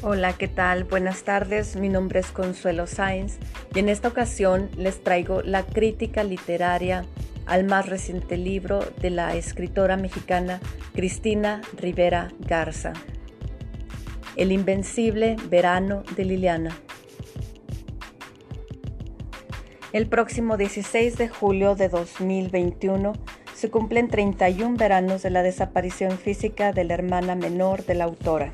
Hola, ¿qué tal? Buenas tardes, mi nombre es Consuelo Sáenz y en esta ocasión les traigo la crítica literaria al más reciente libro de la escritora mexicana Cristina Rivera Garza, El Invencible Verano de Liliana. El próximo 16 de julio de 2021 se cumplen 31 veranos de la desaparición física de la hermana menor de la autora.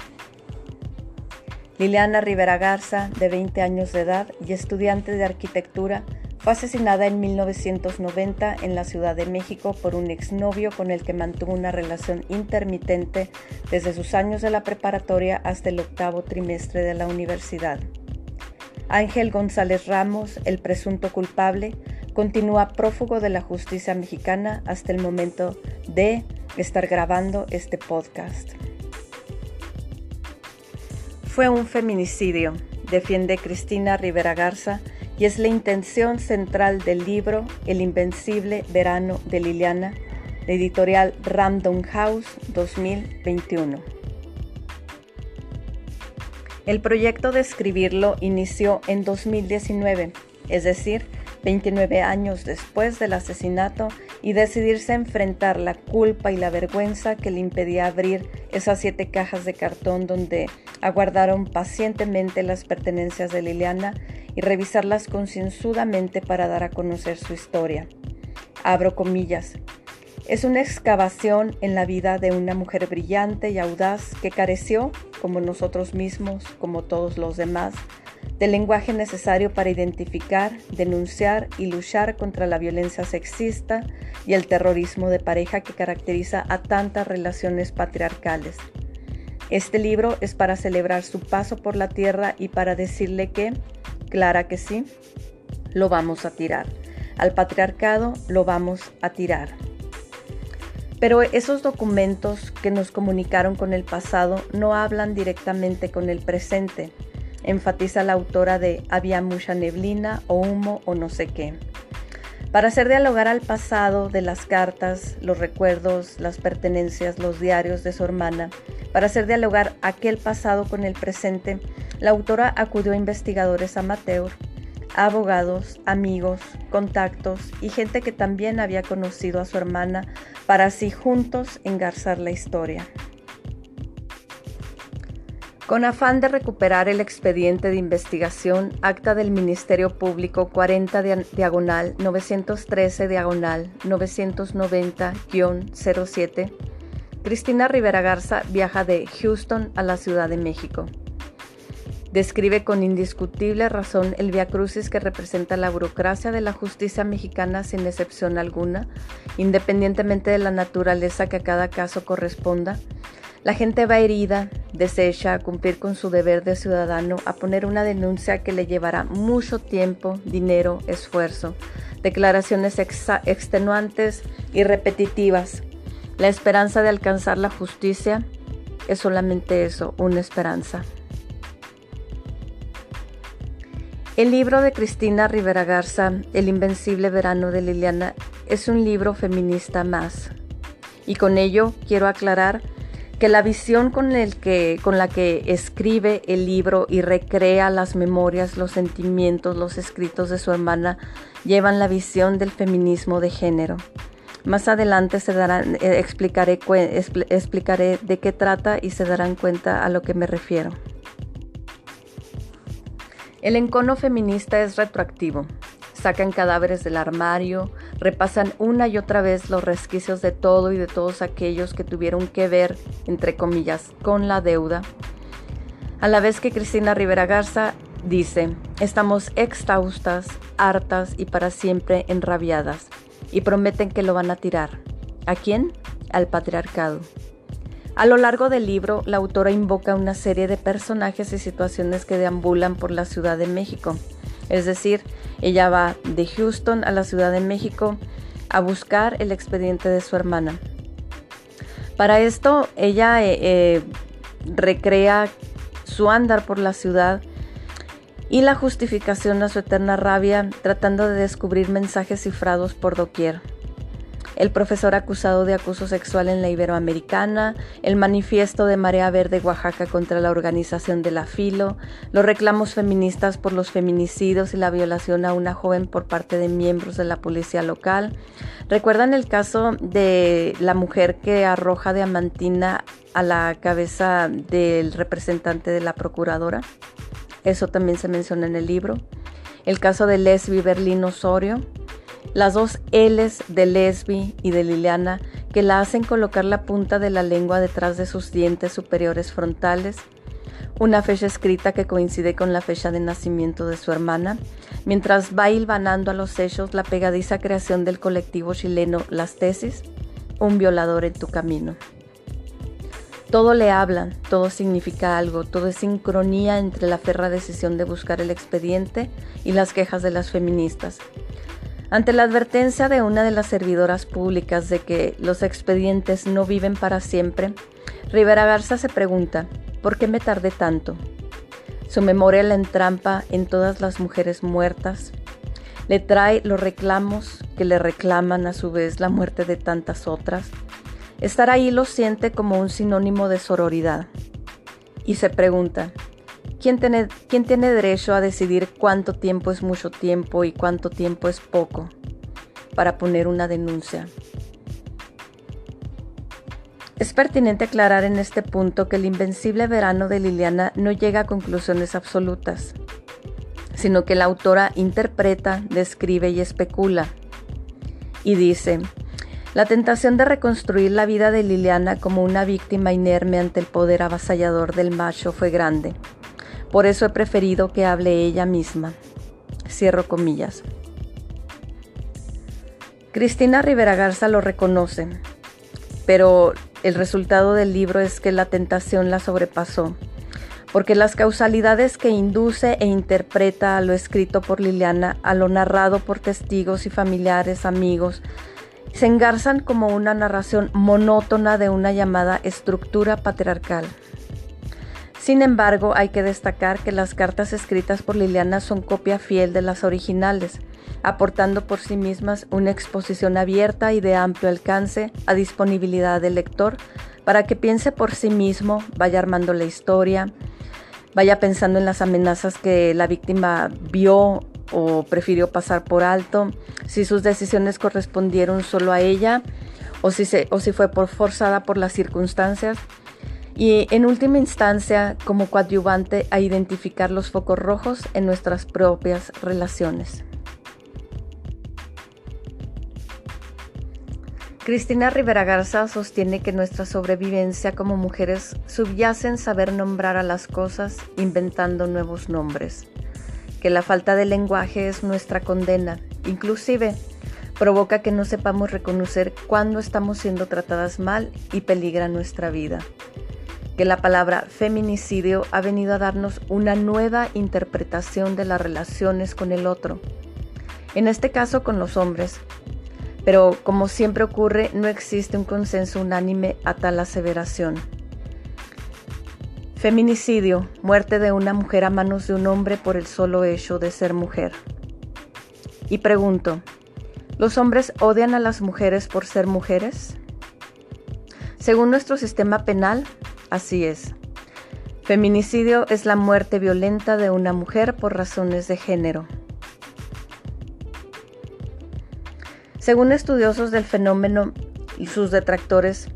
Liliana Rivera Garza, de 20 años de edad y estudiante de arquitectura, fue asesinada en 1990 en la Ciudad de México por un exnovio con el que mantuvo una relación intermitente desde sus años de la preparatoria hasta el octavo trimestre de la universidad. Ángel González Ramos, el presunto culpable, continúa prófugo de la justicia mexicana hasta el momento de estar grabando este podcast. Fue un feminicidio, defiende Cristina Rivera Garza, y es la intención central del libro El Invencible Verano de Liliana, de editorial Random House 2021. El proyecto de escribirlo inició en 2019, es decir, 29 años después del asesinato y decidirse a enfrentar la culpa y la vergüenza que le impedía abrir esas siete cajas de cartón donde aguardaron pacientemente las pertenencias de Liliana y revisarlas concienzudamente para dar a conocer su historia. Abro comillas. Es una excavación en la vida de una mujer brillante y audaz que careció, como nosotros mismos, como todos los demás, del lenguaje necesario para identificar, denunciar y luchar contra la violencia sexista y el terrorismo de pareja que caracteriza a tantas relaciones patriarcales. Este libro es para celebrar su paso por la tierra y para decirle que, clara que sí, lo vamos a tirar. Al patriarcado lo vamos a tirar. Pero esos documentos que nos comunicaron con el pasado no hablan directamente con el presente enfatiza la autora de Había mucha neblina o humo o no sé qué. Para hacer dialogar al pasado de las cartas, los recuerdos, las pertenencias, los diarios de su hermana, para hacer dialogar aquel pasado con el presente, la autora acudió a investigadores amateur, abogados, amigos, contactos y gente que también había conocido a su hermana para así juntos engarzar la historia. Con afán de recuperar el expediente de investigación, acta del Ministerio Público 40 diagonal 913 diagonal 990-07, Cristina Rivera Garza viaja de Houston a la Ciudad de México. Describe con indiscutible razón el viacrucis que representa la burocracia de la justicia mexicana sin excepción alguna, independientemente de la naturaleza que a cada caso corresponda, la gente va herida, desecha a cumplir con su deber de ciudadano, a poner una denuncia que le llevará mucho tiempo, dinero, esfuerzo, declaraciones extenuantes y repetitivas. La esperanza de alcanzar la justicia es solamente eso, una esperanza. El libro de Cristina Rivera Garza, El Invencible Verano de Liliana, es un libro feminista más. Y con ello quiero aclarar que la visión con, la que escribe el libro y recrea las memorias, los sentimientos, los escritos de su hermana llevan la visión del feminismo de género. Más adelante se darán, eh, explicaré, explicaré de qué trata y se darán cuenta a lo que me refiero. El encono feminista es retroactivo sacan cadáveres del armario, repasan una y otra vez los resquicios de todo y de todos aquellos que tuvieron que ver, entre comillas, con la deuda. A la vez que Cristina Rivera Garza dice, estamos exhaustas, hartas y para siempre enrabiadas, y prometen que lo van a tirar. ¿A quién? Al patriarcado. A lo largo del libro, la autora invoca una serie de personajes y situaciones que deambulan por la Ciudad de México, es decir, ella va de Houston a la Ciudad de México a buscar el expediente de su hermana. Para esto, ella eh, eh, recrea su andar por la ciudad y la justificación a su eterna rabia, tratando de descubrir mensajes cifrados por doquier. El profesor acusado de acuso sexual en la Iberoamericana, el manifiesto de Marea Verde Oaxaca contra la organización de la Filo, los reclamos feministas por los feminicidios y la violación a una joven por parte de miembros de la policía local. ¿Recuerdan el caso de la mujer que arroja diamantina a la cabeza del representante de la procuradora? Eso también se menciona en el libro. El caso de Lesbi Berlín Osorio, las dos L's de Lesbi y de Liliana que la hacen colocar la punta de la lengua detrás de sus dientes superiores frontales, una fecha escrita que coincide con la fecha de nacimiento de su hermana, mientras va hilvanando a los hechos la pegadiza creación del colectivo chileno Las Tesis, un violador en tu camino. Todo le habla, todo significa algo, todo es sincronía entre la ferra decisión de buscar el expediente y las quejas de las feministas. Ante la advertencia de una de las servidoras públicas de que los expedientes no viven para siempre, Rivera Garza se pregunta, ¿por qué me tardé tanto? Su memoria la entrampa en todas las mujeres muertas, le trae los reclamos que le reclaman a su vez la muerte de tantas otras. Estar ahí lo siente como un sinónimo de sororidad. Y se pregunta, ¿Quién tiene, ¿Quién tiene derecho a decidir cuánto tiempo es mucho tiempo y cuánto tiempo es poco para poner una denuncia? Es pertinente aclarar en este punto que el invencible verano de Liliana no llega a conclusiones absolutas, sino que la autora interpreta, describe y especula. Y dice, la tentación de reconstruir la vida de Liliana como una víctima inerme ante el poder avasallador del macho fue grande. Por eso he preferido que hable ella misma. Cierro comillas. Cristina Rivera Garza lo reconoce, pero el resultado del libro es que la tentación la sobrepasó, porque las causalidades que induce e interpreta a lo escrito por Liliana, a lo narrado por testigos y familiares, amigos, se engarzan como una narración monótona de una llamada estructura patriarcal. Sin embargo, hay que destacar que las cartas escritas por Liliana son copia fiel de las originales, aportando por sí mismas una exposición abierta y de amplio alcance a disponibilidad del lector para que piense por sí mismo, vaya armando la historia, vaya pensando en las amenazas que la víctima vio o prefirió pasar por alto, si sus decisiones correspondieron solo a ella o si, fue forzada por las circunstancias y en última instancia como coadyuvante a identificar los focos rojos en nuestras propias relaciones. Cristina Rivera Garza sostiene que nuestra sobrevivencia como mujeres subyace en saber nombrar a las cosas inventando nuevos nombres, que la falta de lenguaje es nuestra condena, inclusive provoca que no sepamos reconocer cuándo estamos siendo tratadas mal y peligra nuestra vida que la palabra feminicidio ha venido a darnos una nueva interpretación de las relaciones con el otro, en este caso con los hombres. Pero como siempre ocurre, no existe un consenso unánime a tal aseveración. Feminicidio, muerte de una mujer a manos de un hombre por el solo hecho de ser mujer. Y pregunto, ¿los hombres odian a las mujeres por ser mujeres? Según nuestro sistema penal, Así es. Feminicidio es la muerte violenta de una mujer por razones de género. Según estudiosos del fenómeno y sus detractores,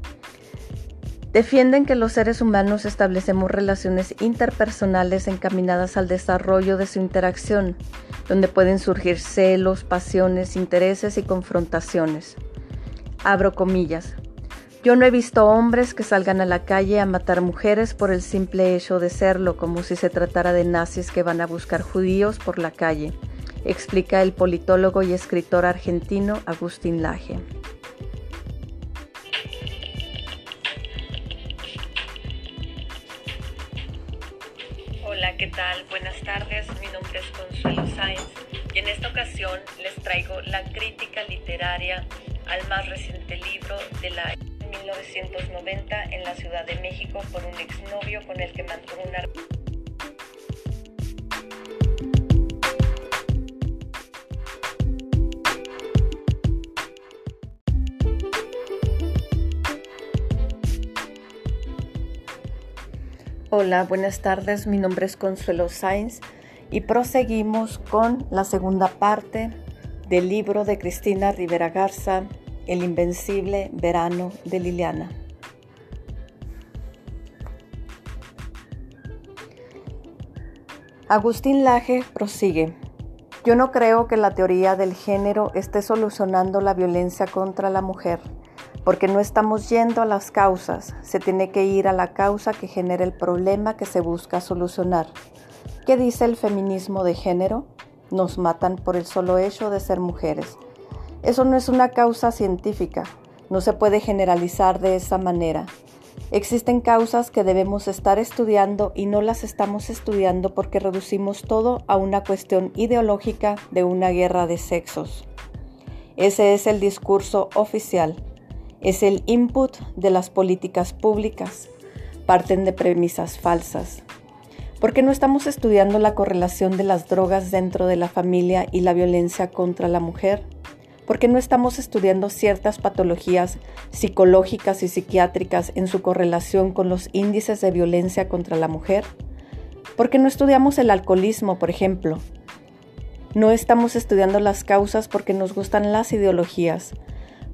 defienden que los seres humanos establecemos relaciones interpersonales encaminadas al desarrollo de su interacción, donde pueden surgir celos, pasiones, intereses y confrontaciones. Abro comillas. Yo no he visto hombres que salgan a la calle a matar mujeres por el simple hecho de serlo, como si se tratara de nazis que van a buscar judíos por la calle, explica el politólogo y escritor argentino Agustín Laje. Hola, ¿qué tal? Buenas tardes, mi nombre es Consuelo Sáenz y en esta ocasión les traigo la crítica literaria al más reciente libro de la 1990 en la Ciudad de México por un exnovio con el que mantuvo una... Hola, buenas tardes. Mi nombre es Consuelo Sainz y proseguimos con la segunda parte del libro de Cristina Rivera Garza, el Invencible Verano de Liliana. Agustín Laje prosigue. Yo no creo que la teoría del género esté solucionando la violencia contra la mujer, porque no estamos yendo a las causas, se tiene que ir a la causa que genera el problema que se busca solucionar. ¿Qué dice el feminismo de género? Nos matan por el solo hecho de ser mujeres. Eso no es una causa científica, no se puede generalizar de esa manera. Existen causas que debemos estar estudiando y no las estamos estudiando porque reducimos todo a una cuestión ideológica de una guerra de sexos. Ese es el discurso oficial, es el input de las políticas públicas, parten de premisas falsas. ¿Por qué no estamos estudiando la correlación de las drogas dentro de la familia y la violencia contra la mujer? ¿Por qué no estamos estudiando ciertas patologías psicológicas y psiquiátricas en su correlación con los índices de violencia contra la mujer? ¿Por qué no estudiamos el alcoholismo, por ejemplo? No estamos estudiando las causas porque nos gustan las ideologías.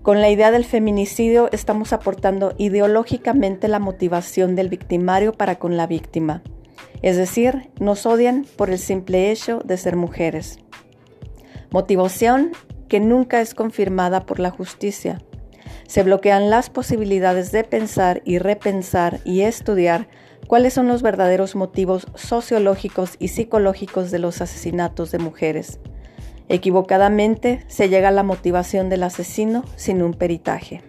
Con la idea del feminicidio estamos aportando ideológicamente la motivación del victimario para con la víctima. Es decir, nos odian por el simple hecho de ser mujeres. Motivación que nunca es confirmada por la justicia. Se bloquean las posibilidades de pensar y repensar y estudiar cuáles son los verdaderos motivos sociológicos y psicológicos de los asesinatos de mujeres. Equivocadamente se llega a la motivación del asesino sin un peritaje.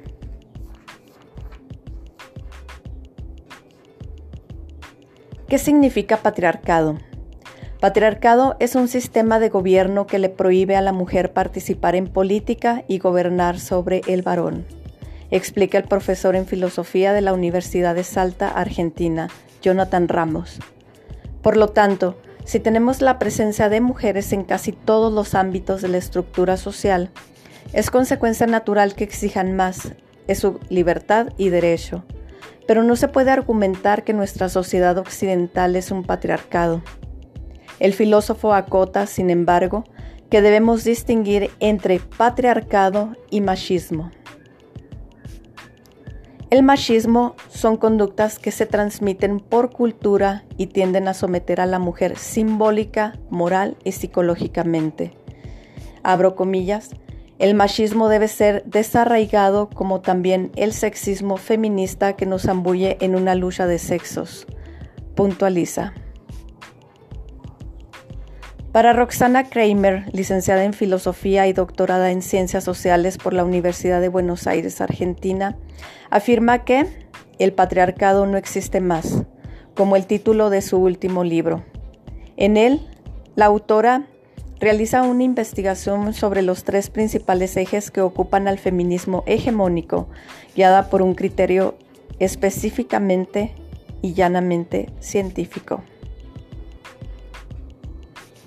¿Qué significa patriarcado? Patriarcado es un sistema de gobierno que le prohíbe a la mujer participar en política y gobernar sobre el varón, explica el profesor en filosofía de la Universidad de Salta, Argentina, Jonathan Ramos. Por lo tanto, si tenemos la presencia de mujeres en casi todos los ámbitos de la estructura social, es consecuencia natural que exijan más, es su libertad y derecho. Pero no se puede argumentar que nuestra sociedad occidental es un patriarcado. El filósofo acota, sin embargo, que debemos distinguir entre patriarcado y machismo. El machismo son conductas que se transmiten por cultura y tienden a someter a la mujer simbólica, moral y psicológicamente. Abro comillas, el machismo debe ser desarraigado como también el sexismo feminista que nos ambulle en una lucha de sexos. Puntualiza. Para Roxana Kramer, licenciada en Filosofía y doctorada en Ciencias Sociales por la Universidad de Buenos Aires, Argentina, afirma que el patriarcado no existe más, como el título de su último libro. En él, la autora realiza una investigación sobre los tres principales ejes que ocupan al feminismo hegemónico, guiada por un criterio específicamente y llanamente científico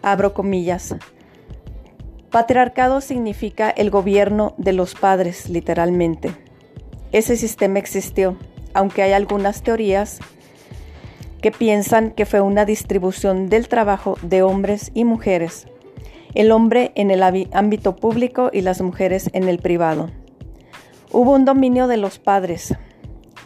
abro comillas. Patriarcado significa el gobierno de los padres, literalmente. Ese sistema existió, aunque hay algunas teorías que piensan que fue una distribución del trabajo de hombres y mujeres, el hombre en el ámbito público y las mujeres en el privado. Hubo un dominio de los padres,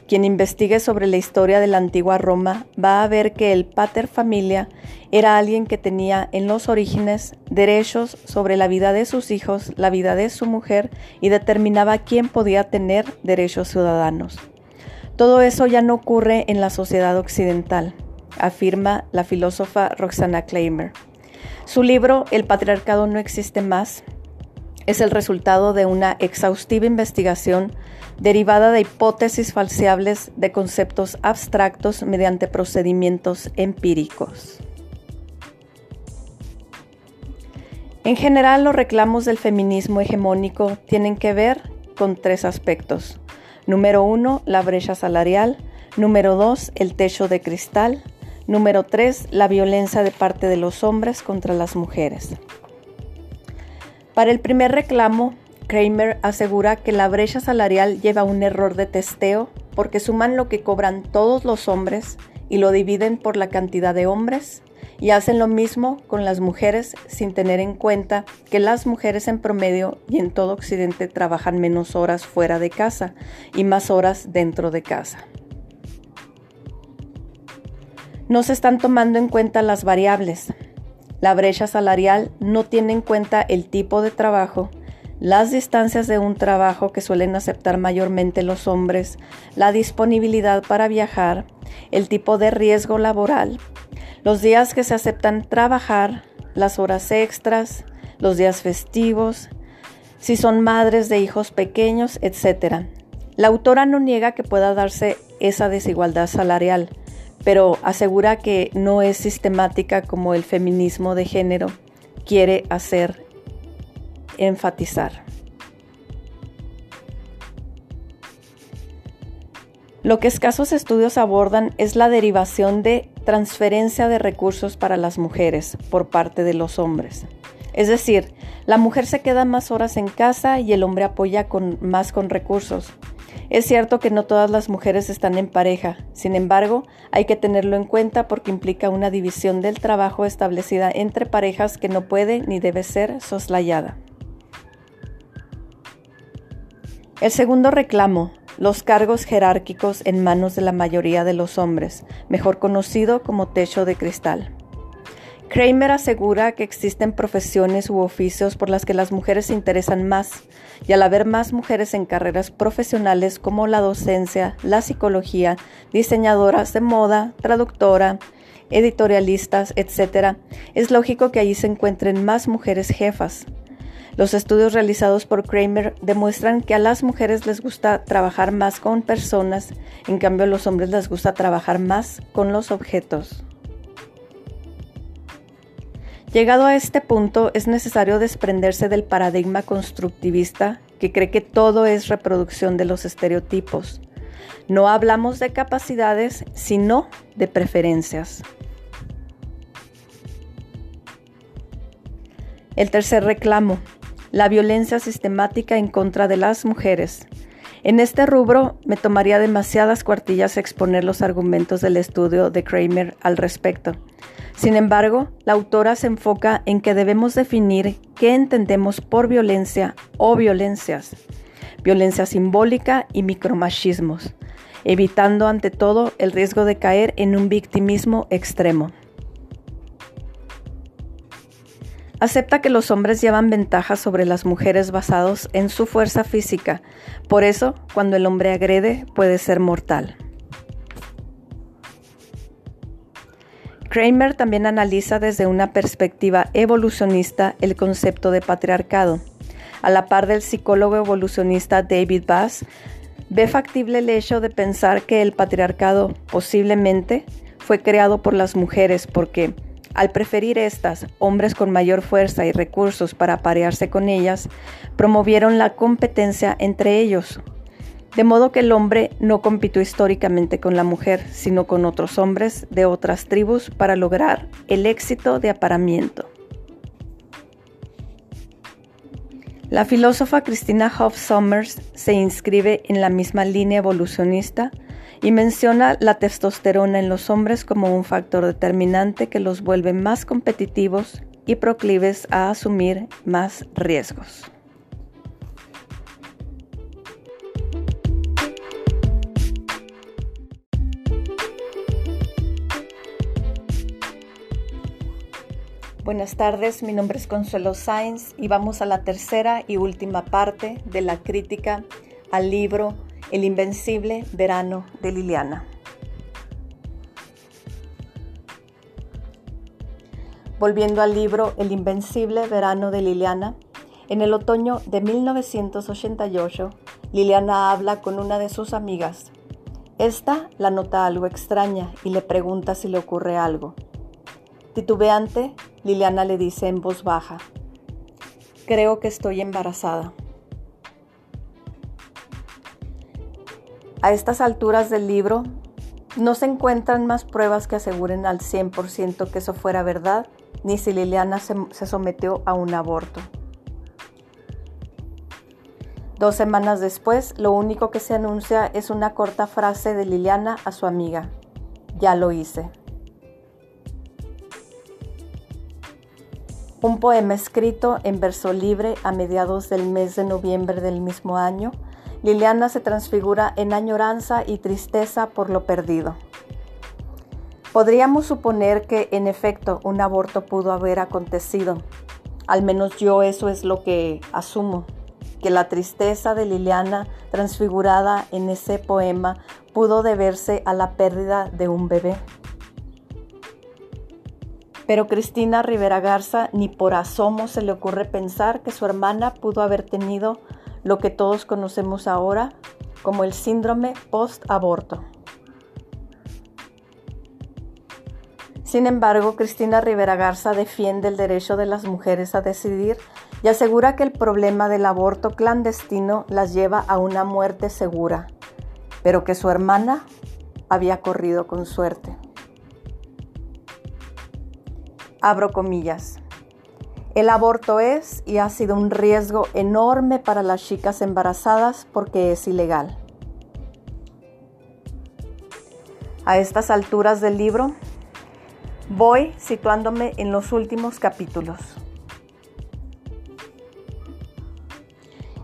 quien investigue sobre la historia de la antigua Roma va a ver que el pater familia era alguien que tenía en los orígenes derechos sobre la vida de sus hijos, la vida de su mujer y determinaba quién podía tener derechos ciudadanos. Todo eso ya no ocurre en la sociedad occidental, afirma la filósofa Roxana Kleimer. Su libro El patriarcado no existe más es el resultado de una exhaustiva investigación derivada de hipótesis falseables de conceptos abstractos mediante procedimientos empíricos. En general, los reclamos del feminismo hegemónico tienen que ver con tres aspectos. Número uno, la brecha salarial. Número dos, el techo de cristal. Número tres, la violencia de parte de los hombres contra las mujeres. Para el primer reclamo, Kramer asegura que la brecha salarial lleva un error de testeo porque suman lo que cobran todos los hombres y lo dividen por la cantidad de hombres y hacen lo mismo con las mujeres sin tener en cuenta que las mujeres en promedio y en todo Occidente trabajan menos horas fuera de casa y más horas dentro de casa. No se están tomando en cuenta las variables. La brecha salarial no tiene en cuenta el tipo de trabajo, las distancias de un trabajo que suelen aceptar mayormente los hombres, la disponibilidad para viajar, el tipo de riesgo laboral, los días que se aceptan trabajar, las horas extras, los días festivos, si son madres de hijos pequeños, etc. La autora no niega que pueda darse esa desigualdad salarial, pero asegura que no es sistemática como el feminismo de género quiere hacer enfatizar. Lo que escasos estudios abordan es la derivación de transferencia de recursos para las mujeres por parte de los hombres. Es decir, la mujer se queda más horas en casa y el hombre apoya más con recursos. Es cierto que no todas las mujeres están en pareja, sin embargo, hay que tenerlo en cuenta porque implica una división del trabajo establecida entre parejas que no puede ni debe ser soslayada. El segundo reclamo, los cargos jerárquicos en manos de la mayoría de los hombres, mejor conocido como techo de cristal. Kramer asegura que existen profesiones u oficios por las que las mujeres se interesan más, y al haber más mujeres en carreras profesionales como la docencia, la psicología, diseñadoras de moda, traductora, editorialistas, etc., es lógico que allí se encuentren más mujeres jefas, los estudios realizados por Kramer demuestran que a las mujeres les gusta trabajar más con personas, en cambio a los hombres les gusta trabajar más con los objetos. Llegado a este punto, es necesario desprenderse del paradigma constructivista que cree que todo es reproducción de los estereotipos. No hablamos de capacidades, sino de preferencias. El tercer reclamo, la violencia sistemática en contra de las mujeres. En este rubro me tomaría demasiadas cuartillas exponer los argumentos del estudio de Kramer al respecto. Sin embargo, la autora se enfoca en que debemos definir qué entendemos por violencia o violencias, violencia simbólica y micromachismos, evitando ante todo el riesgo de caer en un victimismo extremo. Acepta que los hombres llevan ventajas sobre las mujeres basados en su fuerza física. Por eso, cuando el hombre agrede, puede ser mortal. Kramer también analiza desde una perspectiva evolucionista el concepto de patriarcado. A la par del psicólogo evolucionista David Bass, ve factible el hecho de pensar que el patriarcado posiblemente fue creado por las mujeres porque al preferir estas, hombres con mayor fuerza y recursos para aparearse con ellas, promovieron la competencia entre ellos. De modo que el hombre no compitió históricamente con la mujer, sino con otros hombres de otras tribus para lograr el éxito de aparamiento. La filósofa Christina Hoff Sommers se inscribe en la misma línea evolucionista y menciona la testosterona en los hombres como un factor determinante que los vuelve más competitivos y proclives a asumir más riesgos. Buenas tardes, mi nombre es Consuelo Sainz y vamos a la tercera y última parte de la crítica al libro el invencible verano de Liliana. Volviendo al libro El invencible verano de Liliana, en el otoño de 1988, Liliana habla con una de sus amigas. Esta la nota algo extraña y le pregunta si le ocurre algo. Titubeante, Liliana le dice en voz baja, creo que estoy embarazada. A estas alturas del libro, no se encuentran más pruebas que aseguren al 100% que eso fuera verdad, ni si Liliana se, se, sometió a un aborto. Dos semanas después, lo único que se anuncia es una corta frase de Liliana a su amiga. ya lo hice. Un poema escrito en verso libre a mediados del mes de noviembre del mismo año, Liliana se transfigura en añoranza y tristeza por lo perdido. Podríamos suponer que en efecto un aborto pudo haber acontecido. Al menos yo eso es lo que asumo, que la tristeza de Liliana transfigurada en ese poema pudo deberse a la pérdida de un bebé. Pero Cristina Rivera Garza ni por asomo se le ocurre pensar que su hermana pudo haber tenido lo que todos conocemos ahora como el síndrome post-aborto. Sin embargo, Cristina Rivera Garza defiende el derecho de las mujeres a decidir y asegura que el problema del aborto clandestino las lleva a una muerte segura, pero que su hermana había corrido con suerte. Abro comillas. El aborto es y ha sido un riesgo enorme para las chicas embarazadas porque es ilegal. A estas alturas del libro voy situándome en los últimos capítulos.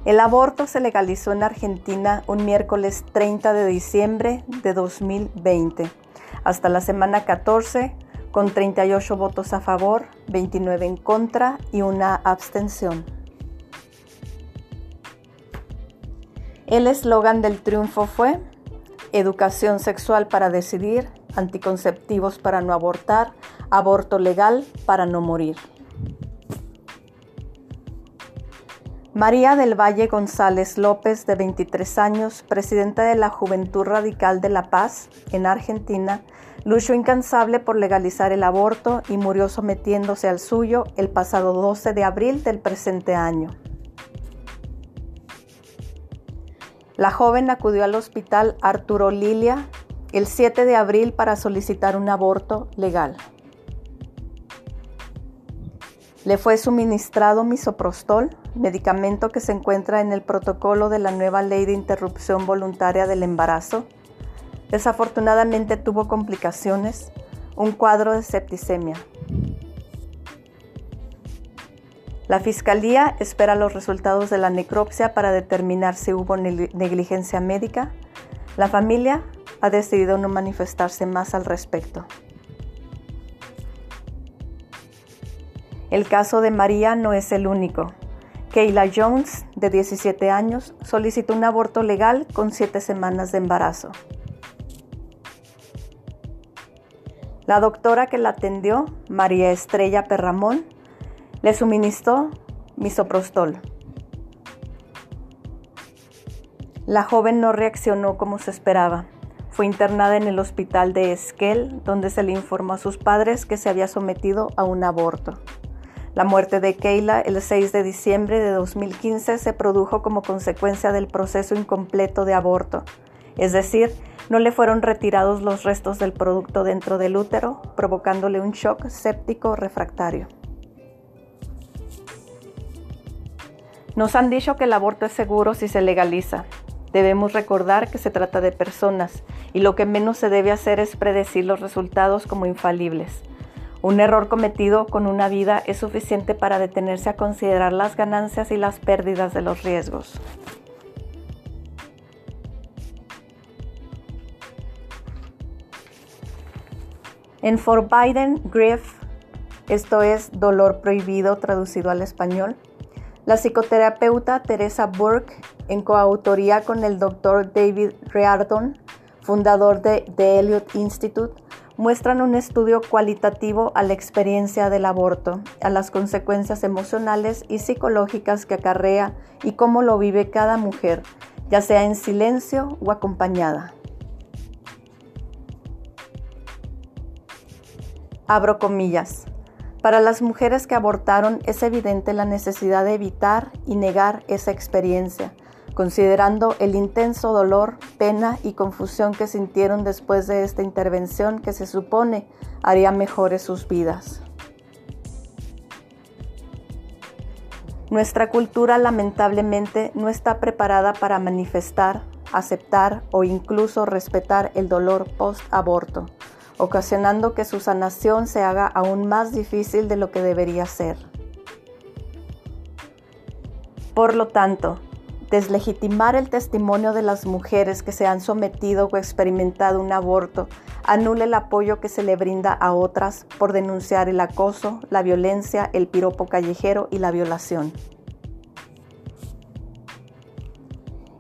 El aborto se legalizó en Argentina un miércoles 30 de diciembre de 2020. Hasta la semana 14 con 38 votos a favor, 29 en contra y una abstención. El eslogan del triunfo fue Educación sexual para decidir, anticonceptivos para no abortar, aborto legal para no morir. María del Valle González López, de 23 años, presidenta de la Juventud Radical de La Paz, en Argentina, luchó incansable por legalizar el aborto y murió sometiéndose al suyo el pasado 12 de abril del presente año. La joven acudió al hospital Arturo Lilia el 7 de abril para solicitar un aborto legal. Le fue suministrado misoprostol, medicamento que se encuentra en el protocolo de la nueva ley de interrupción voluntaria del embarazo. Desafortunadamente tuvo complicaciones, un cuadro de septicemia. La fiscalía espera los resultados de la necropsia para determinar si hubo negligencia médica. La familia ha decidido no manifestarse más al respecto. El caso de María no es el único. Kayla Jones, de 17 años, solicitó un aborto legal con 7 semanas de embarazo. La doctora que la atendió, María Estrella Perramón, le suministró misoprostol. La joven no reaccionó como se esperaba. Fue internada en el hospital de Esquel, donde se le informó a sus padres que se había sometido a un aborto. La muerte de Keila el 6 de diciembre de 2015 se produjo como consecuencia del proceso incompleto de aborto, es decir, no le fueron retirados los restos del producto dentro del útero, provocándole un shock séptico refractario. Nos han dicho que el aborto es seguro si se legaliza. Debemos recordar que se trata de personas y lo que menos se debe hacer es predecir los resultados como infalibles. Un error cometido con una vida es suficiente para detenerse a considerar las ganancias y las pérdidas de los riesgos. En Forbidden Grief, esto es dolor prohibido traducido al español, la psicoterapeuta Teresa Burke, en coautoría con el doctor David Reardon, fundador de The Elliot Institute, muestran un estudio cualitativo a la experiencia del aborto, a las consecuencias emocionales y psicológicas que acarrea y cómo lo vive cada mujer, ya sea en silencio o acompañada. Abro comillas. Para las mujeres que abortaron es evidente la necesidad de evitar y negar esa experiencia, considerando el intenso dolor, pena y confusión que sintieron después de esta intervención que se supone haría mejores sus vidas. Nuestra cultura lamentablemente no está preparada para manifestar, aceptar o incluso respetar el dolor post-aborto, ocasionando que su sanación se haga aún más difícil de lo que debería ser. Por lo tanto, deslegitimar el testimonio de las mujeres que se han sometido o experimentado un aborto anula el apoyo que se le brinda a otras por denunciar el acoso, la violencia, el piropo callejero y la violación.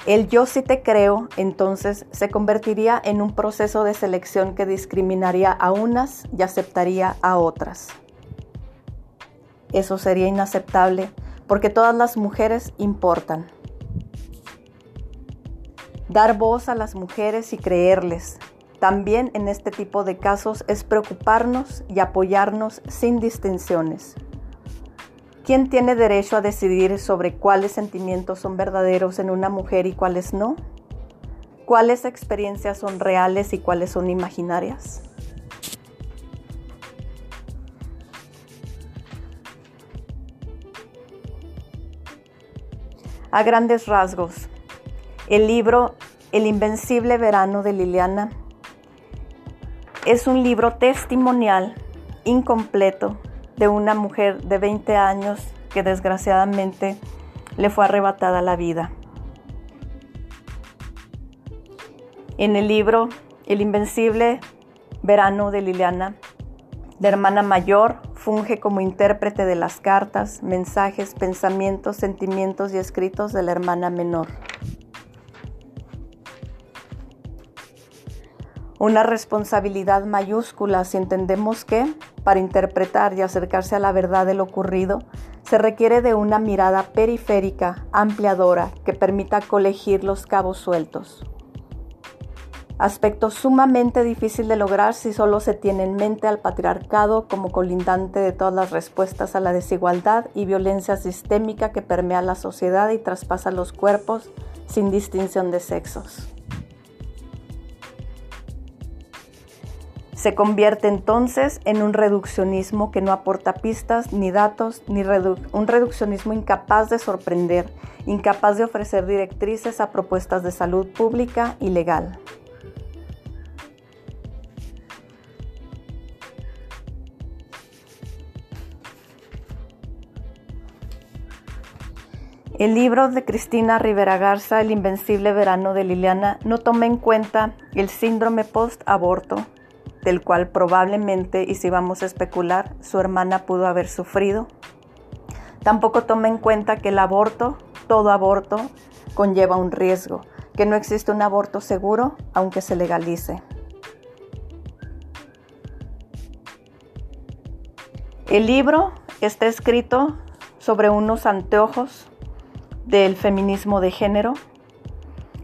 El yo sí te creo, entonces, se convertiría en un proceso de selección que discriminaría a unas y aceptaría a otras. Eso sería inaceptable porque todas las mujeres importan. Dar voz a las mujeres y creerles. También en este tipo de casos es preocuparnos y apoyarnos sin distinciones. ¿Quién tiene derecho a decidir sobre cuáles sentimientos son verdaderos en una mujer y cuáles no? ¿Cuáles experiencias son reales y cuáles son imaginarias? A grandes rasgos, el libro El Invencible Verano de Liliana es un libro testimonial incompleto de una mujer de 20 años que desgraciadamente le fue arrebatada la vida. En el libro El invencible verano de Liliana, la hermana mayor funge como intérprete de las cartas, mensajes, pensamientos, sentimientos y escritos de la hermana menor. Una responsabilidad mayúscula si entendemos que para interpretar y acercarse a la verdad de lo ocurrido, se requiere de una mirada periférica, ampliadora, que permita colegir los cabos sueltos. Aspecto sumamente difícil de lograr si solo se tiene en mente al patriarcado como colindante de todas las respuestas a la desigualdad y violencia sistémica que permea la sociedad y traspasa los cuerpos sin distinción de sexos. Se convierte entonces en un reduccionismo que no aporta pistas ni datos, ni un reduccionismo incapaz de sorprender, incapaz de ofrecer directrices a propuestas de salud pública y legal. El libro de Cristina Rivera Garza, El Invencible Verano de Liliana, no toma en cuenta el síndrome post-aborto del cual probablemente, y si vamos a especular, su hermana pudo haber sufrido. Tampoco toma en cuenta que el aborto, todo aborto, conlleva un riesgo, que no existe un aborto seguro aunque se legalice. El libro está escrito sobre unos anteojos del feminismo de género,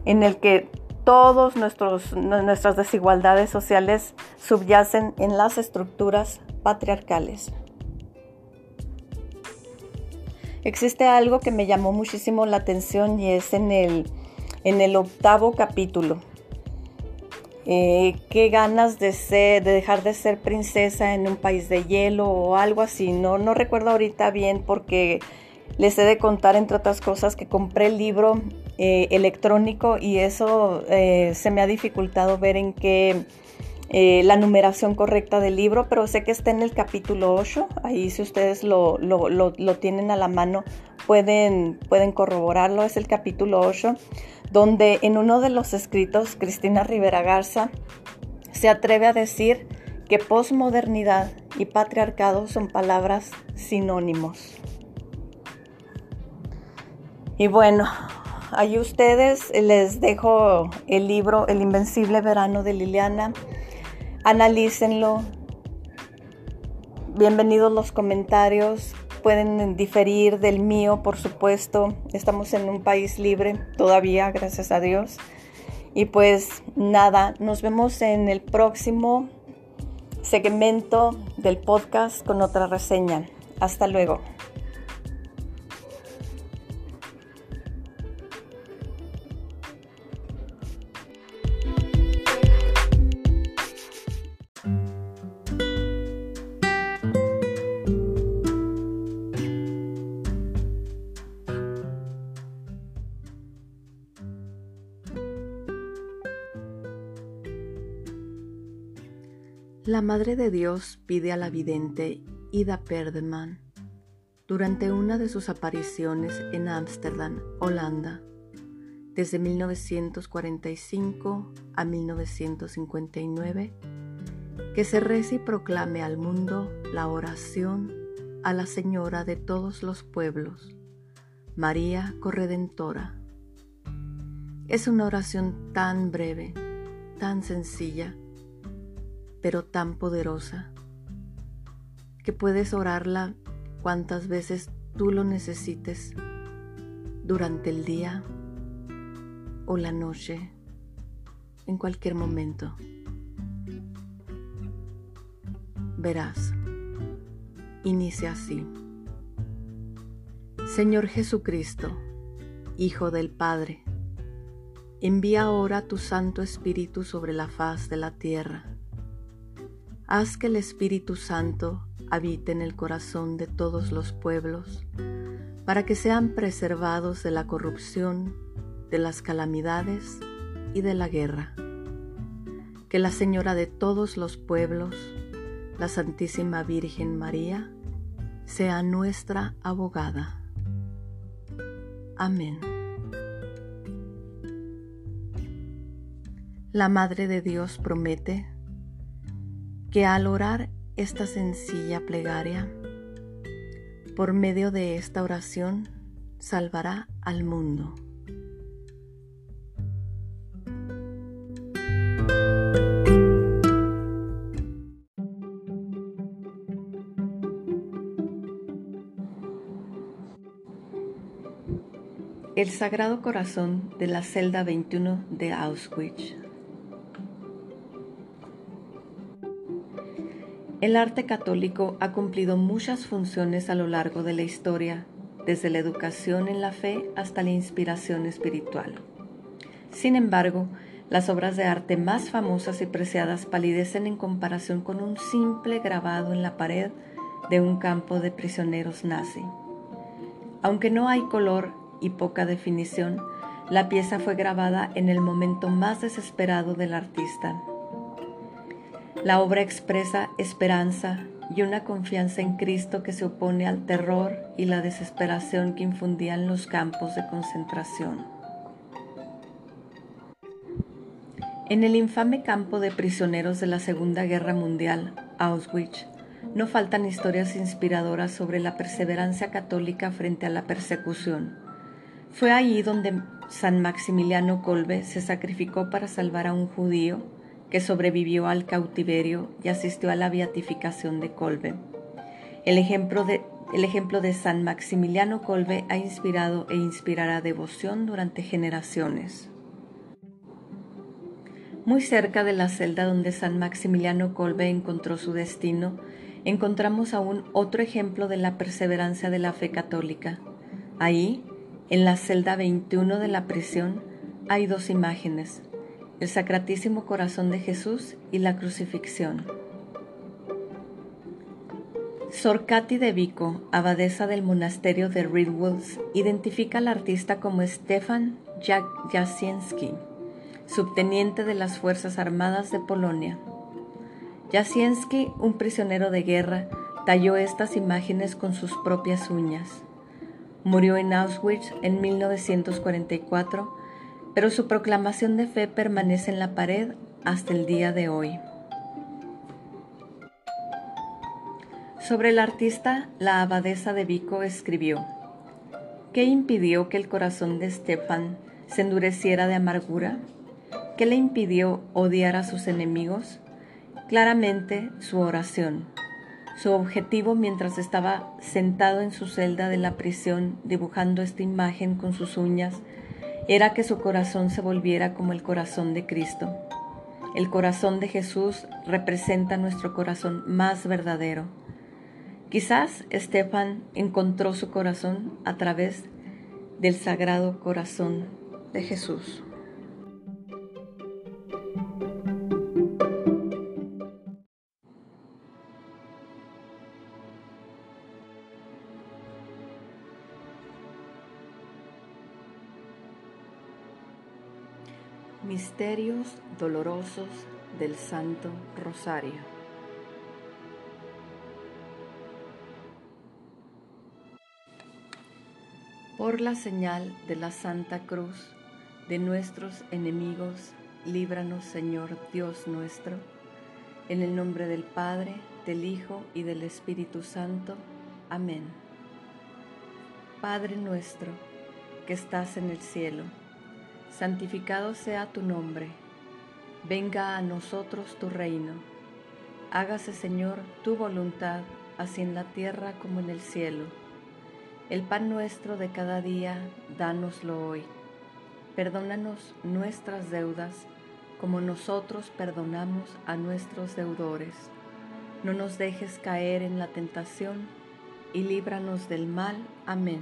en el que todas nuestras desigualdades sociales subyacen en las estructuras patriarcales. Existe algo que me llamó muchísimo la atención y es en el, en el octavo capítulo. Eh, qué ganas de ser, de dejar de ser princesa en un país de hielo o algo así. No, no recuerdo ahorita bien porque les he de contar, entre otras cosas, que compré el libro eh, electrónico y eso eh, se me ha dificultado ver en qué eh, la numeración correcta del libro, pero sé que está en el capítulo 8. Ahí si ustedes lo, tienen a la mano pueden, pueden corroborarlo. Es el capítulo 8, donde en uno de los escritos Cristina Rivera Garza se atreve a decir que posmodernidad y patriarcado son palabras sinónimos. Y bueno, ahí ustedes les dejo el libro El Invencible Verano de Liliana. Analícenlo. Bienvenidos los comentarios. Pueden diferir del mío, por supuesto. Estamos en un país libre todavía, gracias a Dios. Y pues nada, nos vemos en el próximo segmento del podcast con otra reseña. Hasta luego. La Madre de Dios pide a la vidente Ida Perdeman durante una de sus apariciones en Ámsterdam, Holanda, desde 1945 a 1959, que se reza y proclame al mundo la oración a la Señora de todos los pueblos, María Corredentora. Es una oración tan breve, tan sencilla, pero tan poderosa, que puedes orarla cuantas veces tú lo necesites durante el día o la noche, en cualquier momento. Verás, inicia así. Señor Jesucristo, Hijo del Padre, envía ahora tu Santo Espíritu sobre la faz de la tierra Haz que el Espíritu Santo habite en el corazón de todos los pueblos, para que sean preservados de la corrupción, de las calamidades y de la guerra. Que la Señora de todos los pueblos, la Santísima Virgen María, sea nuestra abogada. Amén. La Madre de Dios promete que al orar esta sencilla plegaria, por medio de esta oración, salvará al mundo. El Sagrado Corazón de la celda 21 de Auschwitz. El arte católico ha cumplido muchas funciones a lo largo de la historia, desde la educación en la fe hasta la inspiración espiritual. Sin embargo, las obras de arte más famosas y preciadas palidecen en comparación con un simple grabado en la pared de un campo de prisioneros nazi. Aunque no hay color y poca definición, la pieza fue grabada en el momento más desesperado del artista, la obra expresa esperanza y una confianza en Cristo que se opone al terror y la desesperación que infundían los campos de concentración. En el infame campo de prisioneros de la Segunda Guerra Mundial, Auschwitz, no faltan historias inspiradoras sobre la perseverancia católica frente a la persecución. Fue allí donde San Maximiliano Kolbe se sacrificó para salvar a un judío que sobrevivió al cautiverio y asistió a la beatificación de Kolbe. El ejemplo de, el ejemplo de San Maximiliano Kolbe ha inspirado e inspirará devoción durante generaciones. Muy cerca de la celda donde San Maximiliano Kolbe encontró su destino, encontramos aún otro ejemplo de la perseverancia de la fe católica. Ahí, en la celda 21 de la prisión, hay dos imágenes, el Sacratísimo Corazón de Jesús y la crucifixión. Sor Katy de Vico, abadesa del monasterio de Redwoods, identifica al artista como Stefan Jasienski, subteniente de las Fuerzas Armadas de Polonia. Jasienski, un prisionero de guerra, talló estas imágenes con sus propias uñas. Murió en Auschwitz en 1944 pero su proclamación de fe permanece en la pared hasta el día de hoy. Sobre el artista, la abadesa de Vico escribió, ¿qué impidió que el corazón de Stefan se endureciera de amargura? ¿Qué le impidió odiar a sus enemigos? Claramente su oración. Su objetivo mientras estaba sentado en su celda de la prisión dibujando esta imagen con sus uñas era que su corazón se volviera como el corazón de Cristo. El corazón de Jesús representa nuestro corazón más verdadero. Quizás Estefan encontró su corazón a través del sagrado corazón de Jesús. Misterios dolorosos del Santo Rosario. Por la señal de la Santa Cruz de nuestros enemigos, líbranos Señor Dios nuestro, en el nombre del Padre, del Hijo y del Espíritu Santo. Amén. Padre nuestro, que estás en el cielo, santificado sea tu nombre, venga a nosotros tu reino, hágase Señor tu voluntad, así en la tierra como en el cielo. El pan nuestro de cada día, dánoslo hoy. Perdónanos nuestras deudas, como nosotros perdonamos a nuestros deudores. No nos dejes caer en la tentación, y líbranos del mal. Amén.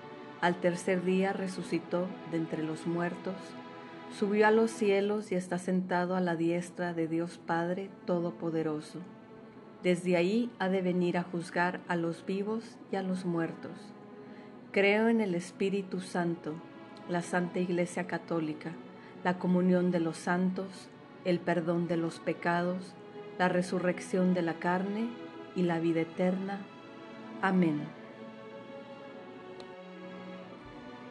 al tercer día resucitó de entre los muertos, subió a los cielos y está sentado a la diestra de Dios Padre Todopoderoso. Desde ahí ha de venir a juzgar a los vivos y a los muertos. Creo en el Espíritu Santo, la Santa Iglesia Católica, la comunión de los santos, el perdón de los pecados, la resurrección de la carne y la vida eterna. Amén.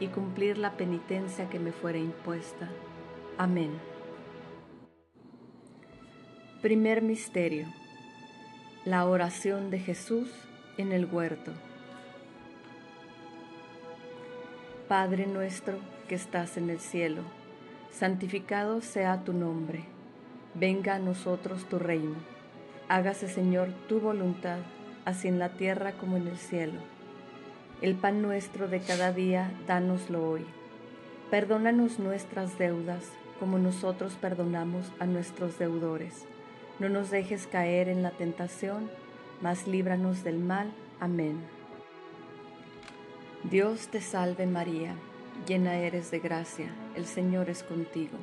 y cumplir la penitencia que me fuera impuesta. Amén. Primer Misterio. La oración de Jesús en el huerto. Padre nuestro que estás en el cielo, santificado sea tu nombre, venga a nosotros tu reino, hágase Señor tu voluntad, así en la tierra como en el cielo. El pan nuestro de cada día, dánoslo hoy. Perdónanos nuestras deudas, como nosotros perdonamos a nuestros deudores. No nos dejes caer en la tentación, mas líbranos del mal. Amén. Dios te salve María, llena eres de gracia, el Señor es contigo.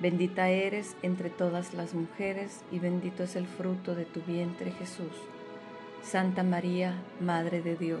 Bendita eres entre todas las mujeres y bendito es el fruto de tu vientre Jesús. Santa María, Madre de Dios,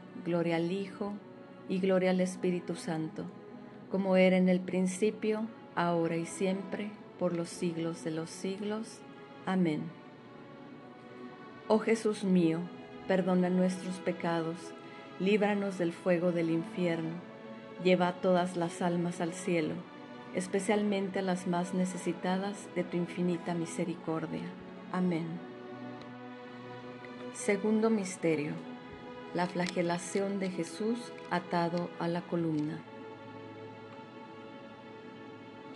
gloria al Hijo y gloria al Espíritu Santo, como era en el principio, ahora y siempre, por los siglos de los siglos. Amén. Oh Jesús mío, perdona nuestros pecados, líbranos del fuego del infierno Lleva todas las almas al cielo, especialmente a las más necesitadas de tu infinita misericordia. Amén. Segundo Misterio. La flagelación de Jesús atado a la columna.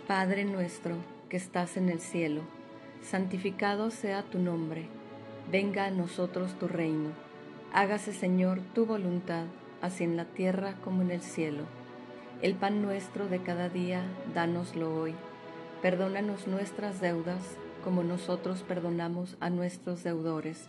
Padre nuestro que estás en el cielo, santificado sea tu nombre, venga a nosotros tu reino, hágase Señor tu voluntad, así en la tierra como en el cielo. El pan nuestro de cada día, dánoslo hoy. Perdónanos nuestras deudas, como nosotros perdonamos a nuestros deudores.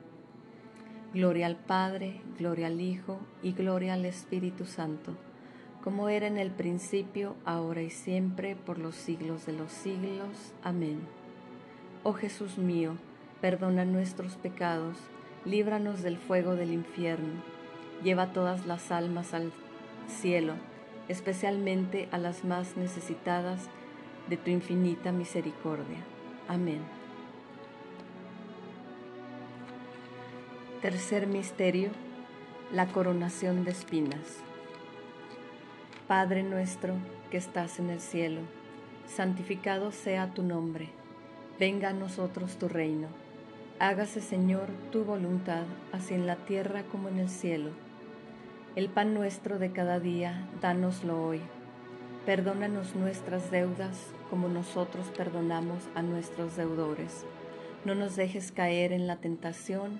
Gloria al Padre, gloria al Hijo y gloria al Espíritu Santo, como era en el principio, ahora y siempre, por los siglos de los siglos. Amén. Oh Jesús mío, perdona nuestros pecados, líbranos del fuego del infierno, lleva todas las almas al cielo, especialmente a las más necesitadas de tu infinita misericordia. Amén. Tercer misterio, la coronación de espinas. Padre nuestro que estás en el cielo, santificado sea tu nombre, venga a nosotros tu reino, hágase Señor tu voluntad, así en la tierra como en el cielo. El pan nuestro de cada día, dánoslo hoy. Perdónanos nuestras deudas como nosotros perdonamos a nuestros deudores. No nos dejes caer en la tentación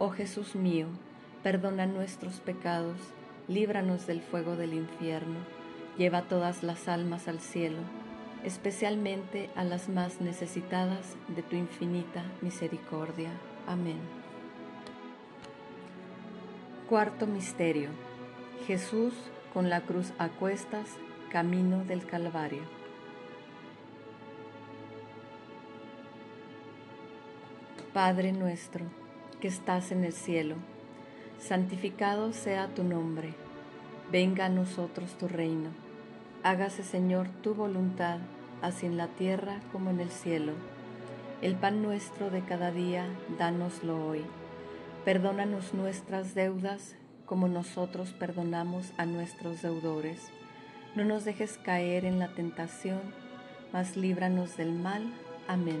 Oh Jesús mío, perdona nuestros pecados, líbranos del fuego del infierno, lleva todas las almas al cielo, especialmente a las más necesitadas de tu infinita misericordia. Amén. Cuarto Misterio. Jesús con la cruz a cuestas, camino del Calvario. Padre nuestro, que estás en el cielo, santificado sea tu nombre, venga a nosotros tu reino, hágase Señor tu voluntad, así en la tierra como en el cielo. El pan nuestro de cada día, dánoslo hoy Perdónanos nuestras deudas como nosotros perdonamos a nuestros deudores. No nos dejes caer en la tentación, mas líbranos del mal. Amén.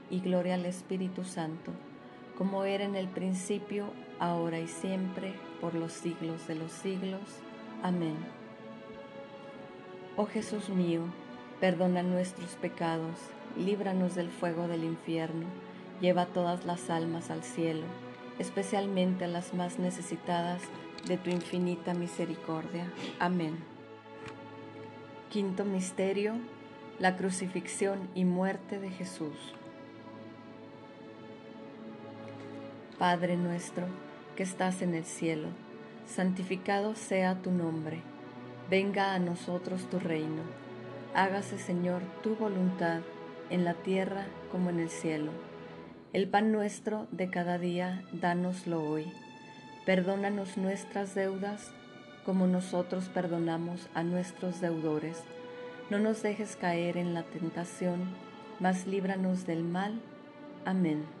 y gloria al Espíritu Santo como era en el principio, ahora y siempre, por los siglos de los siglos. Amén. Oh Jesús mío, perdona nuestros pecados, líbranos del fuego del infierno, lleva todas las almas al cielo, especialmente a las más necesitadas de tu infinita misericordia. Amén. Quinto Misterio, la crucifixión y muerte de Jesús. Padre nuestro que estás en el cielo, santificado sea tu nombre, venga a nosotros tu reino, hágase Señor tu voluntad en la tierra como en el cielo. El pan nuestro de cada día, dánoslo hoy. Perdónanos nuestras deudas como nosotros perdonamos a nuestros deudores. No nos dejes caer en la tentación, mas líbranos del mal. Amén.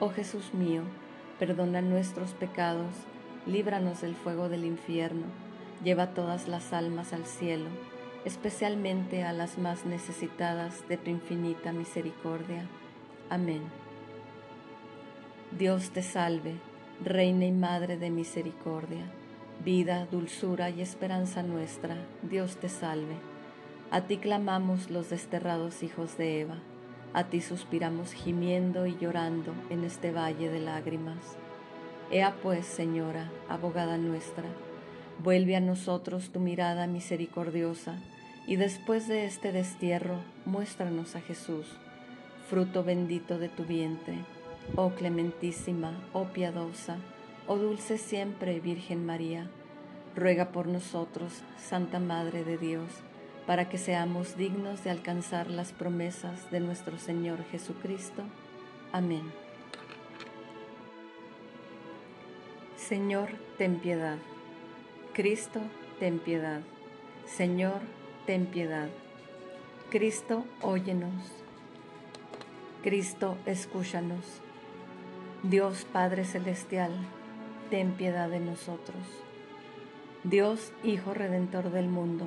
Oh Jesús mío, perdona nuestros pecados, líbranos del fuego del infierno, lleva todas las almas al cielo especialmente a las más necesitadas de tu infinita misericordia. Amén. Dios te salve, Reina y Madre de Misericordia, vida, dulzura y esperanza nuestra, Dios te salve. A ti clamamos los desterrados hijos de Eva, a ti suspiramos gimiendo y llorando en este valle de lágrimas. Ea pues, Señora, abogada nuestra, vuelve a nosotros tu mirada misericordiosa, y después de este destierro, muéstranos a Jesús, fruto bendito de tu vientre, oh clementísima, oh piadosa, oh dulce siempre Virgen María, ruega por nosotros, Santa Madre de Dios, para que seamos dignos de alcanzar las promesas de nuestro Señor Jesucristo. Amén. Señor, ten piedad. Cristo, ten piedad. Señor, ten piedad. Cristo, óyenos. Cristo, escúchanos. Dios Padre Celestial, ten piedad de nosotros. Dios Hijo Redentor del mundo,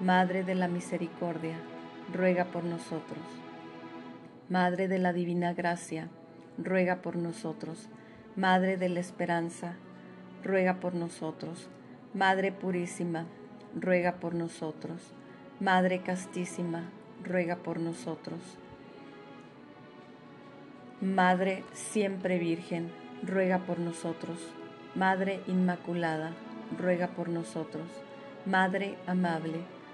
Madre de la Misericordia, ruega por nosotros. Madre de la Divina Gracia, ruega por nosotros. Madre de la Esperanza, ruega por nosotros. Madre Purísima, ruega por nosotros. Madre castísima, ruega por nosotros. Madre siempre Virgen, ruega por nosotros. Madre Inmaculada, ruega por nosotros. Madre amable,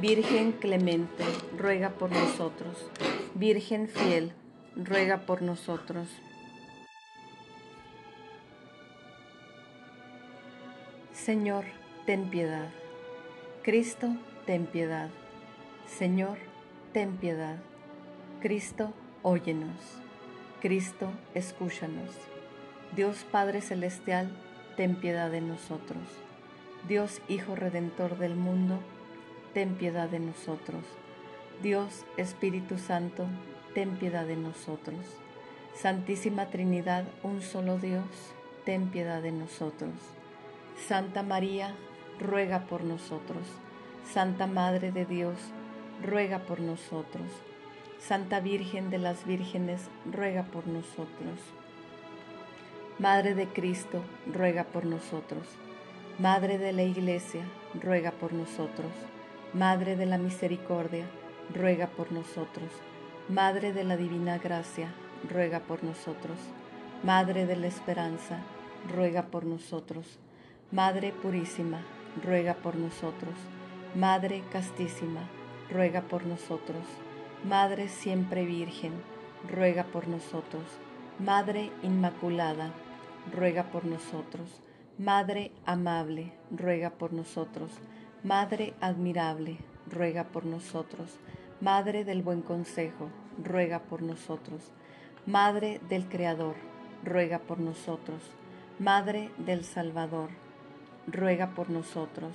Virgen clemente, ruega por nosotros. Virgen fiel, ruega por nosotros. Señor, ten piedad. Cristo, ten piedad. Señor, ten piedad. Cristo, óyenos. Cristo, escúchanos. Dios Padre Celestial, ten piedad de nosotros. Dios Hijo Redentor del mundo, ten piedad de nosotros. Dios Espíritu Santo, ten piedad de nosotros. Santísima Trinidad, un solo Dios, ten piedad de nosotros. Santa María, ruega por nosotros. Santa Madre de Dios, ruega por nosotros. Santa Virgen de las Vírgenes, ruega por nosotros. Madre de Cristo, ruega por nosotros. Madre de la Iglesia, ruega por nosotros. Madre de la Misericordia, ruega por nosotros. Madre de la Divina Gracia, ruega por nosotros. Madre de la Esperanza, ruega por nosotros. Madre Purísima, ruega por nosotros. Madre Castísima, ruega por nosotros. Madre siempre Virgen, ruega por nosotros. Madre Inmaculada, ruega por nosotros. Madre amable, ruega por nosotros. Madre admirable, ruega por nosotros. Madre del buen consejo, ruega por nosotros. Madre del Creador, ruega por nosotros. Madre del Salvador, ruega por nosotros.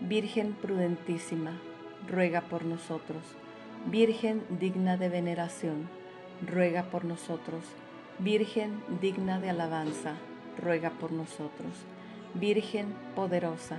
Virgen prudentísima, ruega por nosotros. Virgen digna de veneración, ruega por nosotros. Virgen digna de alabanza, ruega por nosotros. Virgen poderosa,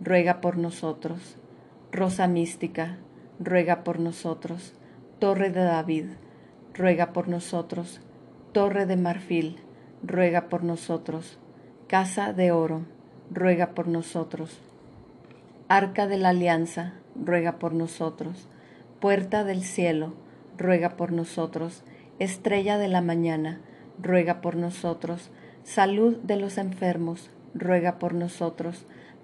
ruega por nosotros. Rosa mística, ruega por nosotros. Torre de David, ruega por nosotros. Torre de marfil, ruega por nosotros. Casa de oro, ruega por nosotros. Arca de la alianza, ruega por nosotros. Puerta del cielo, ruega por nosotros. Estrella de la mañana, ruega por nosotros. Salud de los enfermos, ruega por nosotros.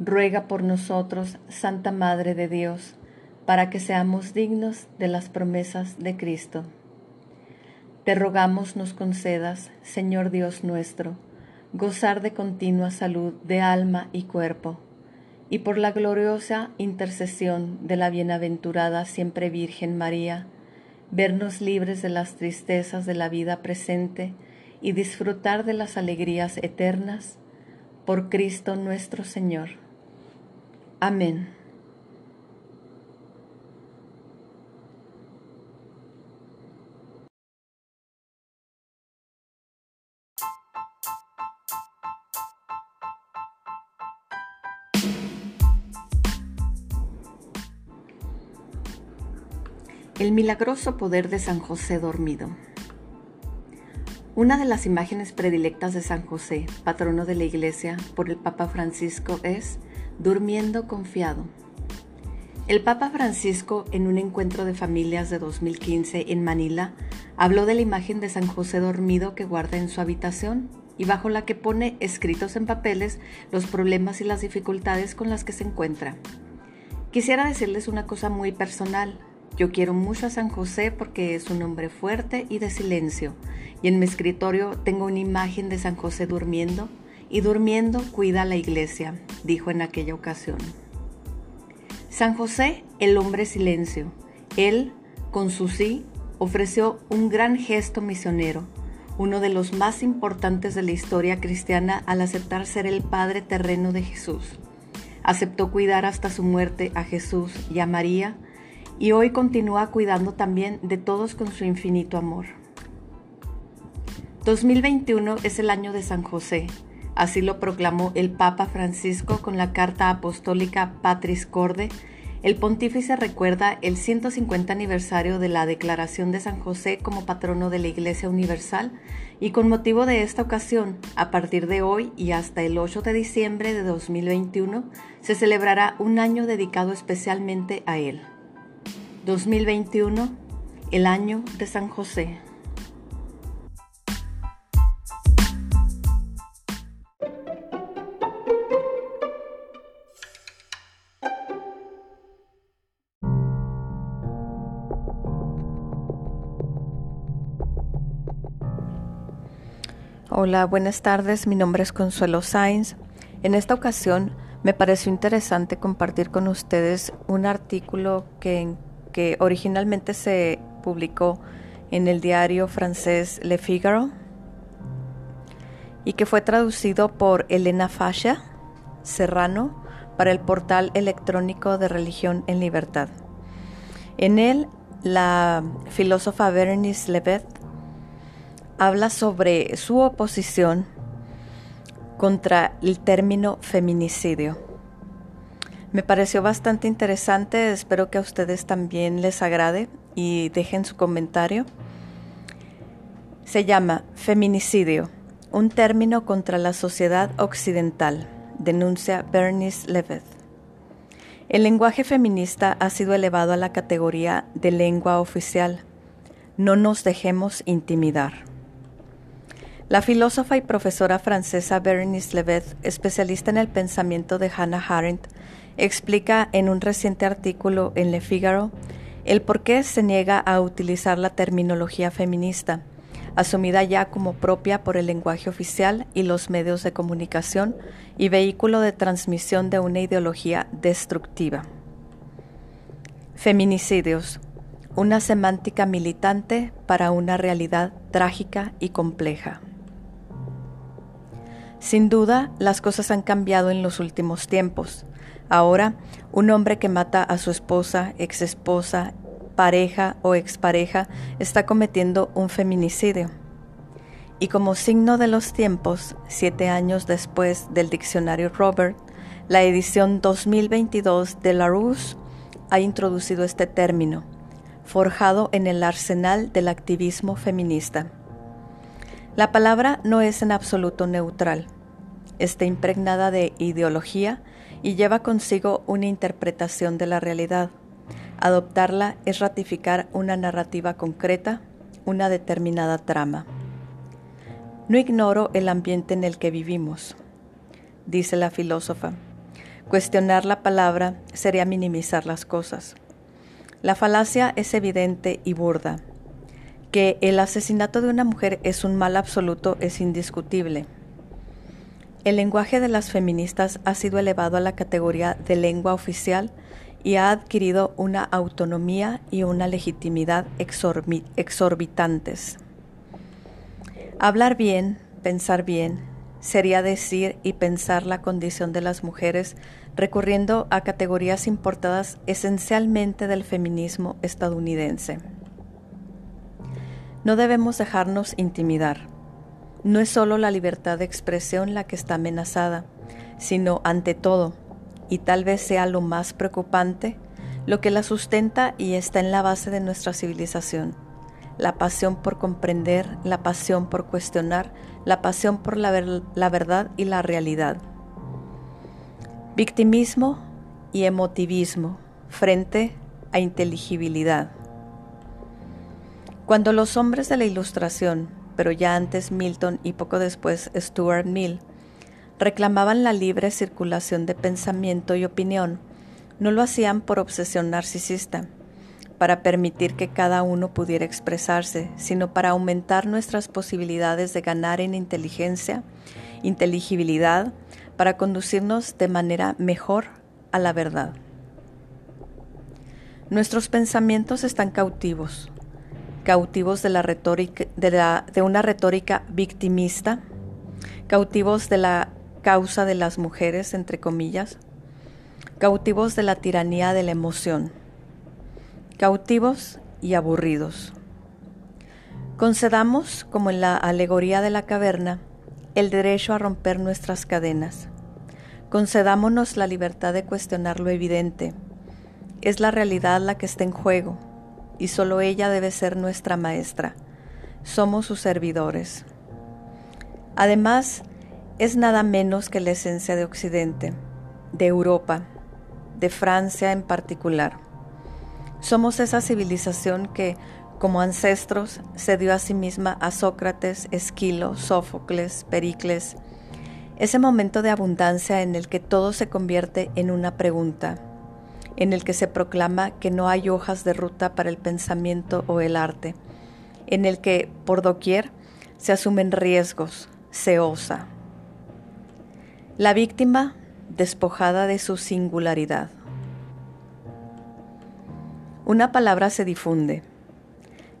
Ruega por nosotros, Santa Madre de Dios, para que seamos dignos de las promesas de Cristo. Te rogamos nos concedas, Señor Dios nuestro, gozar de continua salud de alma y cuerpo, y por la gloriosa intercesión de la bienaventurada siempre Virgen María, vernos libres de las tristezas de la vida presente y disfrutar de las alegrías eternas, por Cristo nuestro Señor. Amén. El milagroso poder de San José dormido. Una de las imágenes predilectas de San José, patrono de la Iglesia, por el Papa Francisco es Durmiendo confiado. El Papa Francisco, en un encuentro de familias de 2015 en Manila, habló de la imagen de San José dormido que guarda en su habitación y bajo la que pone escritos en papeles los problemas y las dificultades con las que se encuentra. Quisiera decirles una cosa muy personal. Yo quiero mucho a San José porque es un hombre fuerte y de silencio, y en mi escritorio tengo una imagen de San José durmiendo, y durmiendo cuida la iglesia, dijo en aquella ocasión. San José, el hombre silencio, él, con su sí, ofreció un gran gesto misionero, uno de los más importantes de la historia cristiana al aceptar ser el Padre terreno de Jesús. Aceptó cuidar hasta su muerte a Jesús y a María, y hoy continúa cuidando también de todos con su infinito amor. 2021 es el año de San José, así lo proclamó el Papa Francisco con la carta apostólica Patris Corde. El pontífice recuerda el 150 aniversario de la declaración de San José como patrono de la Iglesia Universal y con motivo de esta ocasión, a partir de hoy y hasta el 8 de diciembre de 2021, se celebrará un año dedicado especialmente a él. 2021, el año de San José. Hola, buenas tardes. Mi nombre es Consuelo Sainz. En esta ocasión me pareció interesante compartir con ustedes un artículo que, originalmente se publicó en el diario francés Le Figaro y que fue traducido por Elena Fascia Serrano para el portal electrónico de Religión en Libertad. En él, la filósofa Berenice Levet habla sobre su oposición contra el término feminicidio. Me pareció bastante interesante, espero que a ustedes también les agrade y dejen su comentario. Se llama feminicidio, un término contra la sociedad occidental, denuncia Bernice Levitt. El lenguaje feminista ha sido elevado a la categoría de lengua oficial. No nos dejemos intimidar. La filósofa y profesora francesa Berenice Levet, especialista en el pensamiento de Hannah Arendt, explica en un reciente artículo en Le Figaro el por qué se niega a utilizar la terminología feminista, asumida ya como propia por el lenguaje oficial y los medios de comunicación y vehículo de transmisión de una ideología destructiva. Feminicidios, una semántica militante para una realidad trágica y compleja. Sin duda, las cosas han cambiado en los últimos tiempos. Ahora, un hombre que mata a su esposa, exesposa, pareja o expareja está cometiendo un feminicidio. Y como signo de los tiempos, siete años después del diccionario Robert, la edición 2022 de Larousse ha introducido este término, forjado en el arsenal del activismo feminista. La palabra no es en absoluto neutral está impregnada de ideología y lleva consigo una interpretación de la realidad. Adoptarla es ratificar una narrativa concreta, una determinada trama. No ignoro el ambiente en el que vivimos, dice la filósofa. Cuestionar la palabra sería minimizar las cosas. La falacia es evidente y burda. Que el asesinato de una mujer es un mal absoluto es indiscutible. El lenguaje de las feministas ha sido elevado a la categoría de lengua oficial y ha adquirido una autonomía y una legitimidad exorbitantes. Hablar bien, pensar bien, sería decir y pensar la condición de las mujeres recurriendo a categorías importadas esencialmente del feminismo estadounidense. No debemos dejarnos intimidar. No es solo la libertad de expresión la que está amenazada, sino ante todo, y tal vez sea lo más preocupante, lo que la sustenta y está en la base de nuestra civilización, la pasión por comprender, la pasión por cuestionar, la pasión por la, la verdad y la realidad. Victimismo y emotivismo frente a inteligibilidad. Cuando los hombres de la Ilustración pero ya antes Milton y poco después Stuart Mill, reclamaban la libre circulación de pensamiento y opinión, no lo hacían por obsesión narcisista, para permitir que cada uno pudiera expresarse, sino para aumentar nuestras posibilidades de ganar en inteligencia, inteligibilidad, para conducirnos de manera mejor a la verdad. Nuestros pensamientos están cautivos, cautivos de, la retórica, de, una retórica victimista, cautivos de la causa de las mujeres, entre comillas, cautivos de la tiranía de la emoción, cautivos y aburridos. Concedamos, como en la alegoría de la caverna, el derecho a romper nuestras cadenas. Concedámonos la libertad de cuestionar lo evidente. Es la realidad la que está en juego y solo ella debe ser nuestra maestra. Somos sus servidores. Además, es nada menos que la esencia de Occidente, de Europa, de Francia en particular. Somos esa civilización que, como ancestros, se dio a sí misma a Sócrates, Esquilo, Sófocles, Pericles, ese momento de abundancia en el que todo se convierte en una pregunta en el que se proclama que no hay hojas de ruta para el pensamiento o el arte, en el que, por doquier, se asumen riesgos, se osa. La víctima despojada de su singularidad. Una palabra se difunde.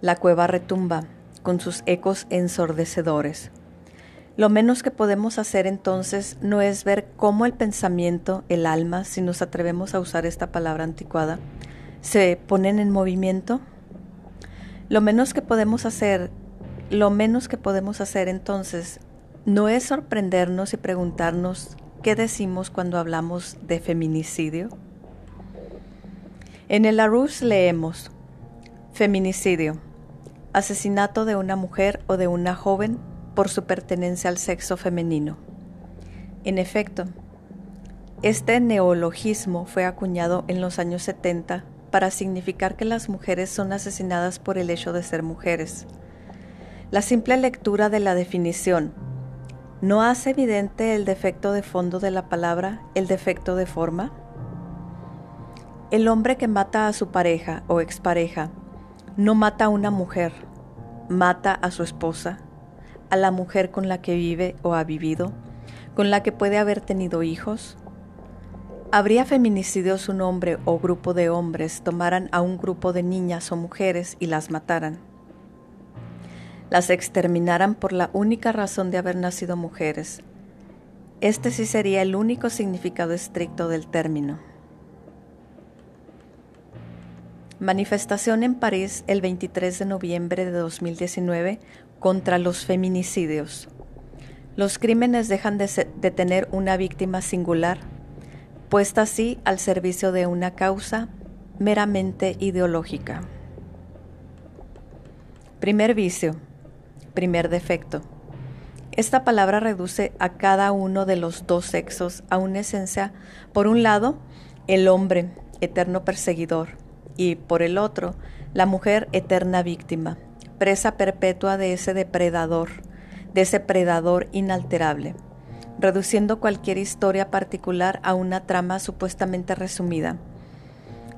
La cueva retumba con sus ecos ensordecedores. Lo menos que podemos hacer entonces no es ver cómo el pensamiento, el alma, si nos atrevemos a usar esta palabra anticuada, se ponen en movimiento. Lo menos que podemos hacer, lo menos que podemos hacer entonces no es sorprendernos y preguntarnos qué decimos cuando hablamos de feminicidio. En el Arus leemos feminicidio, asesinato de una mujer o de una joven por su pertenencia al sexo femenino. En efecto, este neologismo fue acuñado en los años 70 para significar que las mujeres son asesinadas por el hecho de ser mujeres. La simple lectura de la definición no hace evidente el defecto de fondo de la palabra, el defecto de forma. El hombre que mata a su pareja o expareja no mata a una mujer, mata a su esposa, a la mujer con la que vive o ha vivido, con la que puede haber tenido hijos? ¿Habría feminicidio si un hombre o grupo de hombres tomaran a un grupo de niñas o mujeres y las mataran? Las exterminaran por la única razón de haber nacido mujeres. Este sí sería el único significado estricto del término. Manifestación en París el 23 de noviembre de 2019 contra los feminicidios. Los crímenes dejan de, tener una víctima singular, puesta así al servicio de una causa meramente ideológica. Primer vicio, primer defecto. Esta palabra reduce a cada uno de los dos sexos a una esencia, por un lado, el hombre, eterno perseguidor, y por el otro, la mujer, eterna víctima, presa perpetua de ese depredador, de ese predador inalterable, reduciendo cualquier historia particular a una trama supuestamente resumida,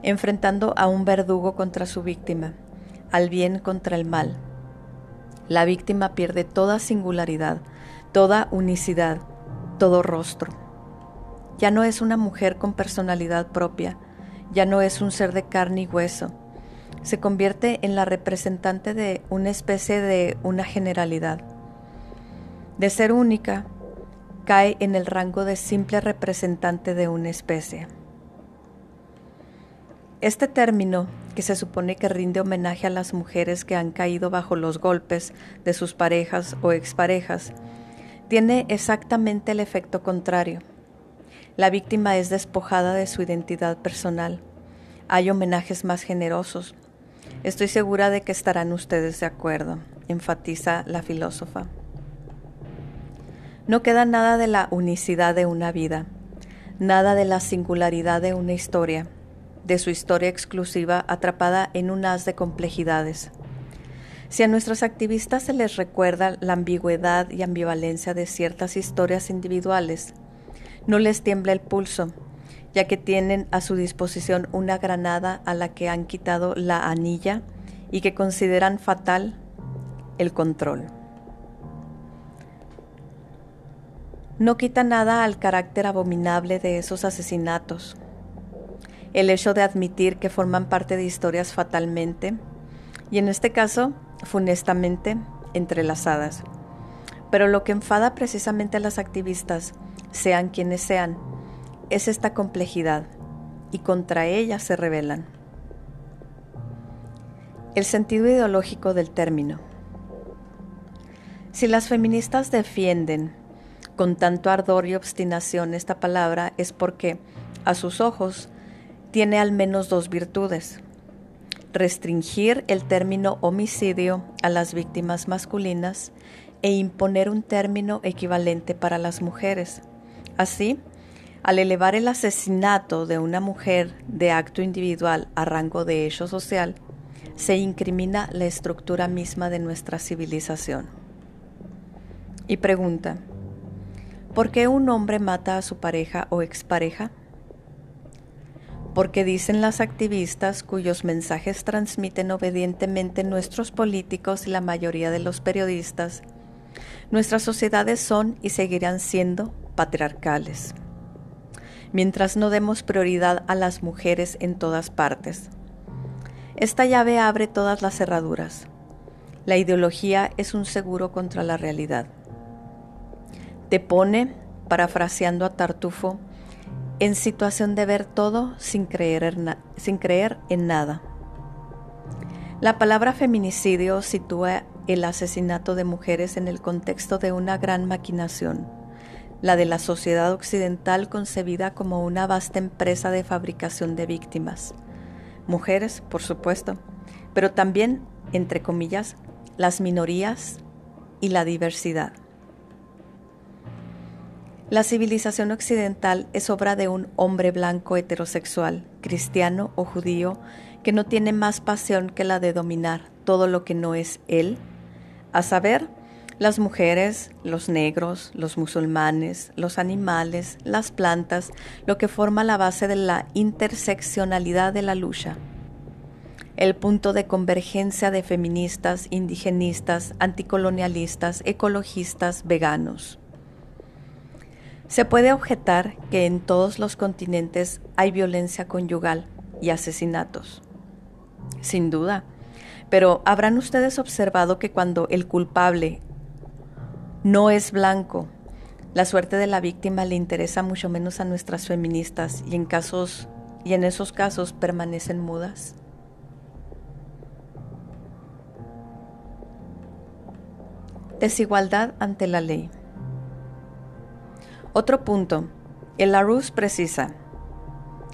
enfrentando a un verdugo contra su víctima, al bien contra el mal. La víctima pierde toda singularidad, toda unicidad, todo rostro. Ya no es una mujer con personalidad propia, ya no es un ser de carne y hueso, se convierte en la representante de una especie de una generalidad. De ser única, cae en el rango de simple representante de una especie. Este término, que se supone que rinde homenaje a las mujeres que han caído bajo los golpes de sus parejas o exparejas, tiene exactamente el efecto contrario. La víctima es despojada de su identidad personal. Hay homenajes más generosos, Estoy segura de que estarán ustedes de acuerdo, enfatiza la filósofa. No queda nada de la unicidad de una vida, nada de la singularidad de una historia, de su historia exclusiva atrapada en un haz de complejidades. Si a nuestros activistas se les recuerda la ambigüedad y ambivalencia de ciertas historias individuales, no les tiembla el pulso ya que tienen a su disposición una granada a la que han quitado la anilla y que consideran fatal el control. No quita nada al carácter abominable de esos asesinatos. El hecho de admitir que forman parte de historias fatalmente, y en este caso, funestamente, entrelazadas. Pero lo que enfada precisamente a las activistas, sean quienes sean, es esta complejidad y contra ella se rebelan. El sentido ideológico del término. Si las feministas defienden con tanto ardor y obstinación esta palabra es porque, a sus ojos, tiene al menos dos virtudes. Restringir el término homicidio a las víctimas masculinas e imponer un término equivalente para las mujeres. Así, al elevar el asesinato de una mujer de acto individual a rango de hecho social, se incrimina la estructura misma de nuestra civilización. Y pregunta, ¿por qué un hombre mata a su pareja o expareja? Porque dicen las activistas cuyos mensajes transmiten obedientemente nuestros políticos y la mayoría de los periodistas, Nuestras sociedades son y seguirán siendo patriarcales. Mientras no demos prioridad a las mujeres en todas partes. Esta llave abre todas las cerraduras. La ideología es un seguro contra la realidad. Te pone, parafraseando a Tartufo, en situación de ver todo sin creer en, sin creer en nada. La palabra feminicidio sitúa el asesinato de mujeres en el contexto de una gran maquinación, la de la sociedad occidental concebida como una vasta empresa de fabricación de víctimas. Mujeres, por supuesto, pero también, entre comillas, las minorías y la diversidad. La civilización occidental es obra de un hombre blanco heterosexual, cristiano o judío, que no tiene más pasión que la de dominar todo lo que no es él, a saber, las mujeres, los negros, los musulmanes, los animales, las plantas, lo que forma la base de la interseccionalidad de la lucha. El punto de convergencia de feministas, indigenistas, anticolonialistas, ecologistas, veganos. Se puede objetar que en todos los continentes hay violencia conyugal y asesinatos. Sin duda. Pero habrán ustedes observado que cuando el culpable no es blanco, la suerte de la víctima le interesa mucho menos a nuestras feministas y en casos y en esos casos permanecen mudas. Desigualdad ante la ley. Otro punto. El Larousse precisa,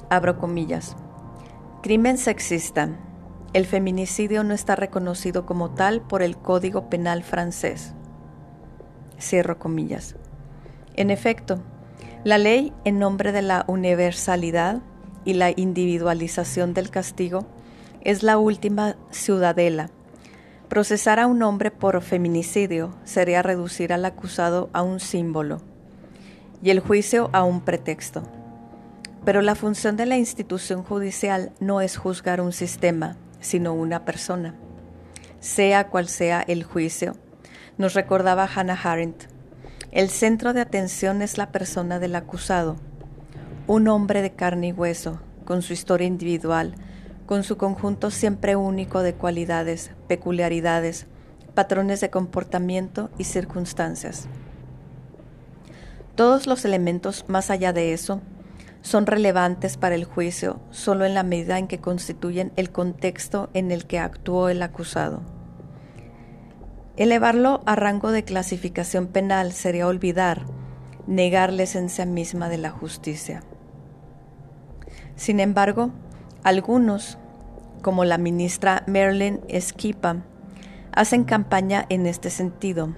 abro comillas, crimen sexista. El feminicidio no está reconocido como tal por el Código Penal francés. Cierro comillas. En efecto, la ley en nombre de la universalidad y la individualización del castigo es la última ciudadela. Procesar a un hombre por feminicidio sería reducir al acusado a un símbolo y el juicio a un pretexto. Pero la función de la institución judicial no es juzgar un sistema, sino una persona. Sea cual sea el juicio, nos recordaba Hannah Arendt, el centro de atención es la persona del acusado, un hombre de carne y hueso, con su historia individual, con su conjunto siempre único de cualidades, peculiaridades, patrones de comportamiento y circunstancias. Todos los elementos más allá de eso son relevantes para el juicio solo en la medida en que constituyen el contexto en el que actuó el acusado. Elevarlo a rango de clasificación penal sería olvidar, negar la esencia misma de la justicia. Sin embargo, algunos, como la ministra Merlin Esquipa, hacen campaña en este sentido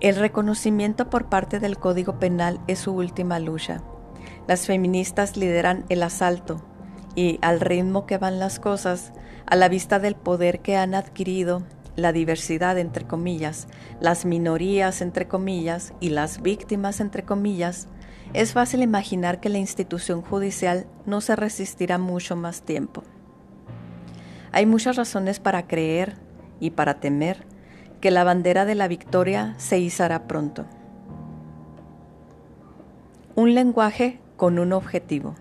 el reconocimiento por parte del Código Penal es su última lucha. Las feministas lideran el asalto y al ritmo que van las cosas, a la vista del poder que han adquirido, la diversidad entre comillas, las minorías entre comillas y las víctimas entre comillas, es fácil imaginar que la institución judicial no se resistirá mucho más tiempo. Hay muchas razones para creer y para temer que la bandera de la victoria se izará pronto. Un lenguaje con un objetivo.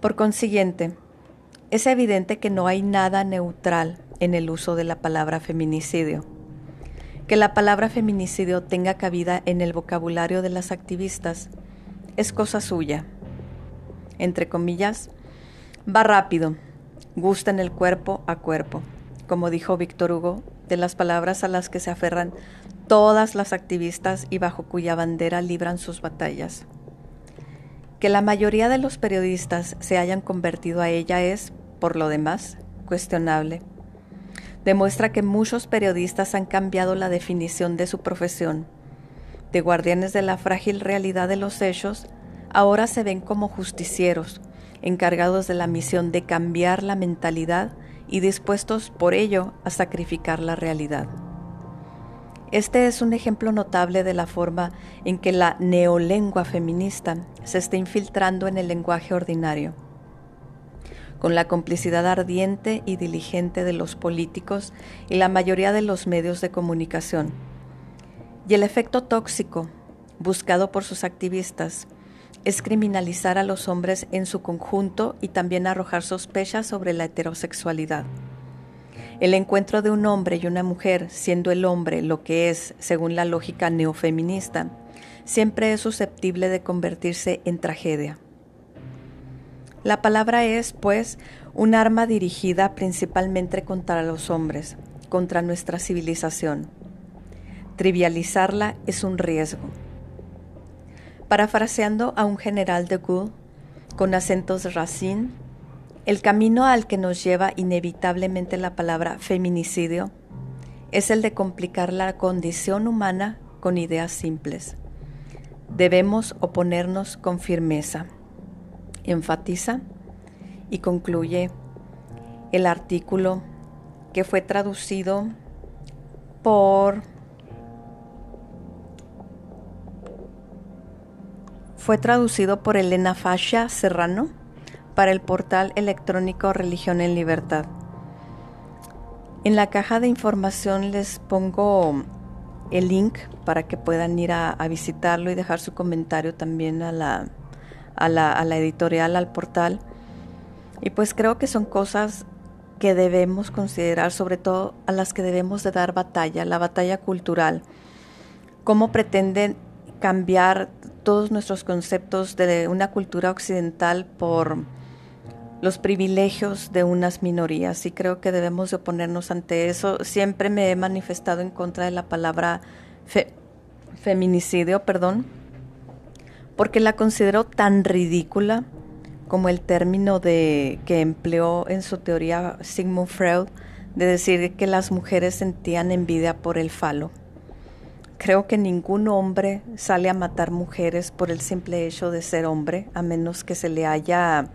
Por consiguiente, es evidente que no hay nada neutral en el uso de la palabra feminicidio. Que la palabra feminicidio tenga cabida en el vocabulario de las activistas es cosa suya. Entre comillas, va rápido, gusta en el cuerpo a cuerpo como dijo Víctor Hugo, de las palabras a las que se aferran todas las activistas y bajo cuya bandera libran sus batallas. Que la mayoría de los periodistas se hayan convertido a ella es, por lo demás, cuestionable. Demuestra que muchos periodistas han cambiado la definición de su profesión. De guardianes de la frágil realidad de los hechos, ahora se ven como justicieros, encargados de la misión de cambiar la mentalidad y dispuestos por ello a sacrificar la realidad. Este es un ejemplo notable de la forma en que la neolengua feminista se está infiltrando en el lenguaje ordinario. con la complicidad ardiente y diligente de los políticos y la mayoría de los medios de comunicación. Y el efecto tóxico, buscado por sus activistas, es criminalizar a los hombres en su conjunto y también arrojar sospechas sobre la heterosexualidad. El encuentro de un hombre y una mujer, siendo el hombre lo que es, según la lógica neofeminista, siempre es susceptible de convertirse en tragedia. La palabra es, pues, un arma dirigida principalmente contra los hombres, contra nuestra civilización. Trivializarla es un riesgo. Parafraseando a un general de Gaulle, con acentos racine, el camino al que nos lleva inevitablemente la palabra feminicidio es el de complicar la condición humana con ideas simples. Debemos oponernos con firmeza. Enfatiza y concluye el artículo que fue traducido por fue traducido por Elena Fascia Serrano para el portal electrónico Religión en Libertad. En la caja de información les pongo el link para que puedan ir a, visitarlo y dejar su comentario también a la, a la, a la editorial, al portal. Y pues creo que son cosas que debemos considerar, sobre todo a las que debemos de dar batalla, la batalla cultural. Cómo pretenden cambiar todos nuestros conceptos de una cultura occidental por los privilegios de unas minorías y creo que debemos de oponernos ante eso. Siempre me he manifestado en contra de la palabra feminicidio, perdón, porque la considero tan ridícula como el término de que empleó en su teoría Sigmund Freud de decir que las mujeres sentían envidia por el falo. Creo que ningún hombre sale a matar mujeres por el simple hecho de ser hombre, a menos que se le haya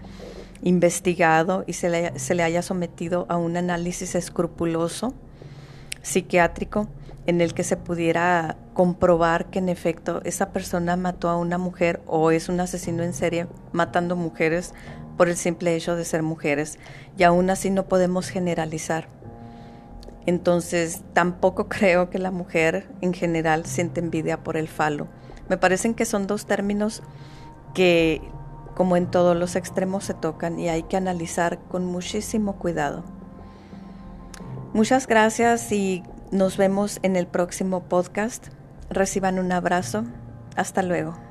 investigado y se le, se le haya sometido a un análisis escrupuloso psiquiátrico en el que se pudiera comprobar que en efecto esa persona mató a una mujer o es un asesino en serie matando mujeres por el simple hecho de ser mujeres. Y aún así no podemos generalizar. Entonces tampoco creo que la mujer en general siente envidia por el falo. Me parecen que son dos términos que como en todos los extremos se tocan y hay que analizar con muchísimo cuidado. Muchas gracias y nos vemos en el próximo podcast. Reciban un abrazo. Hasta luego.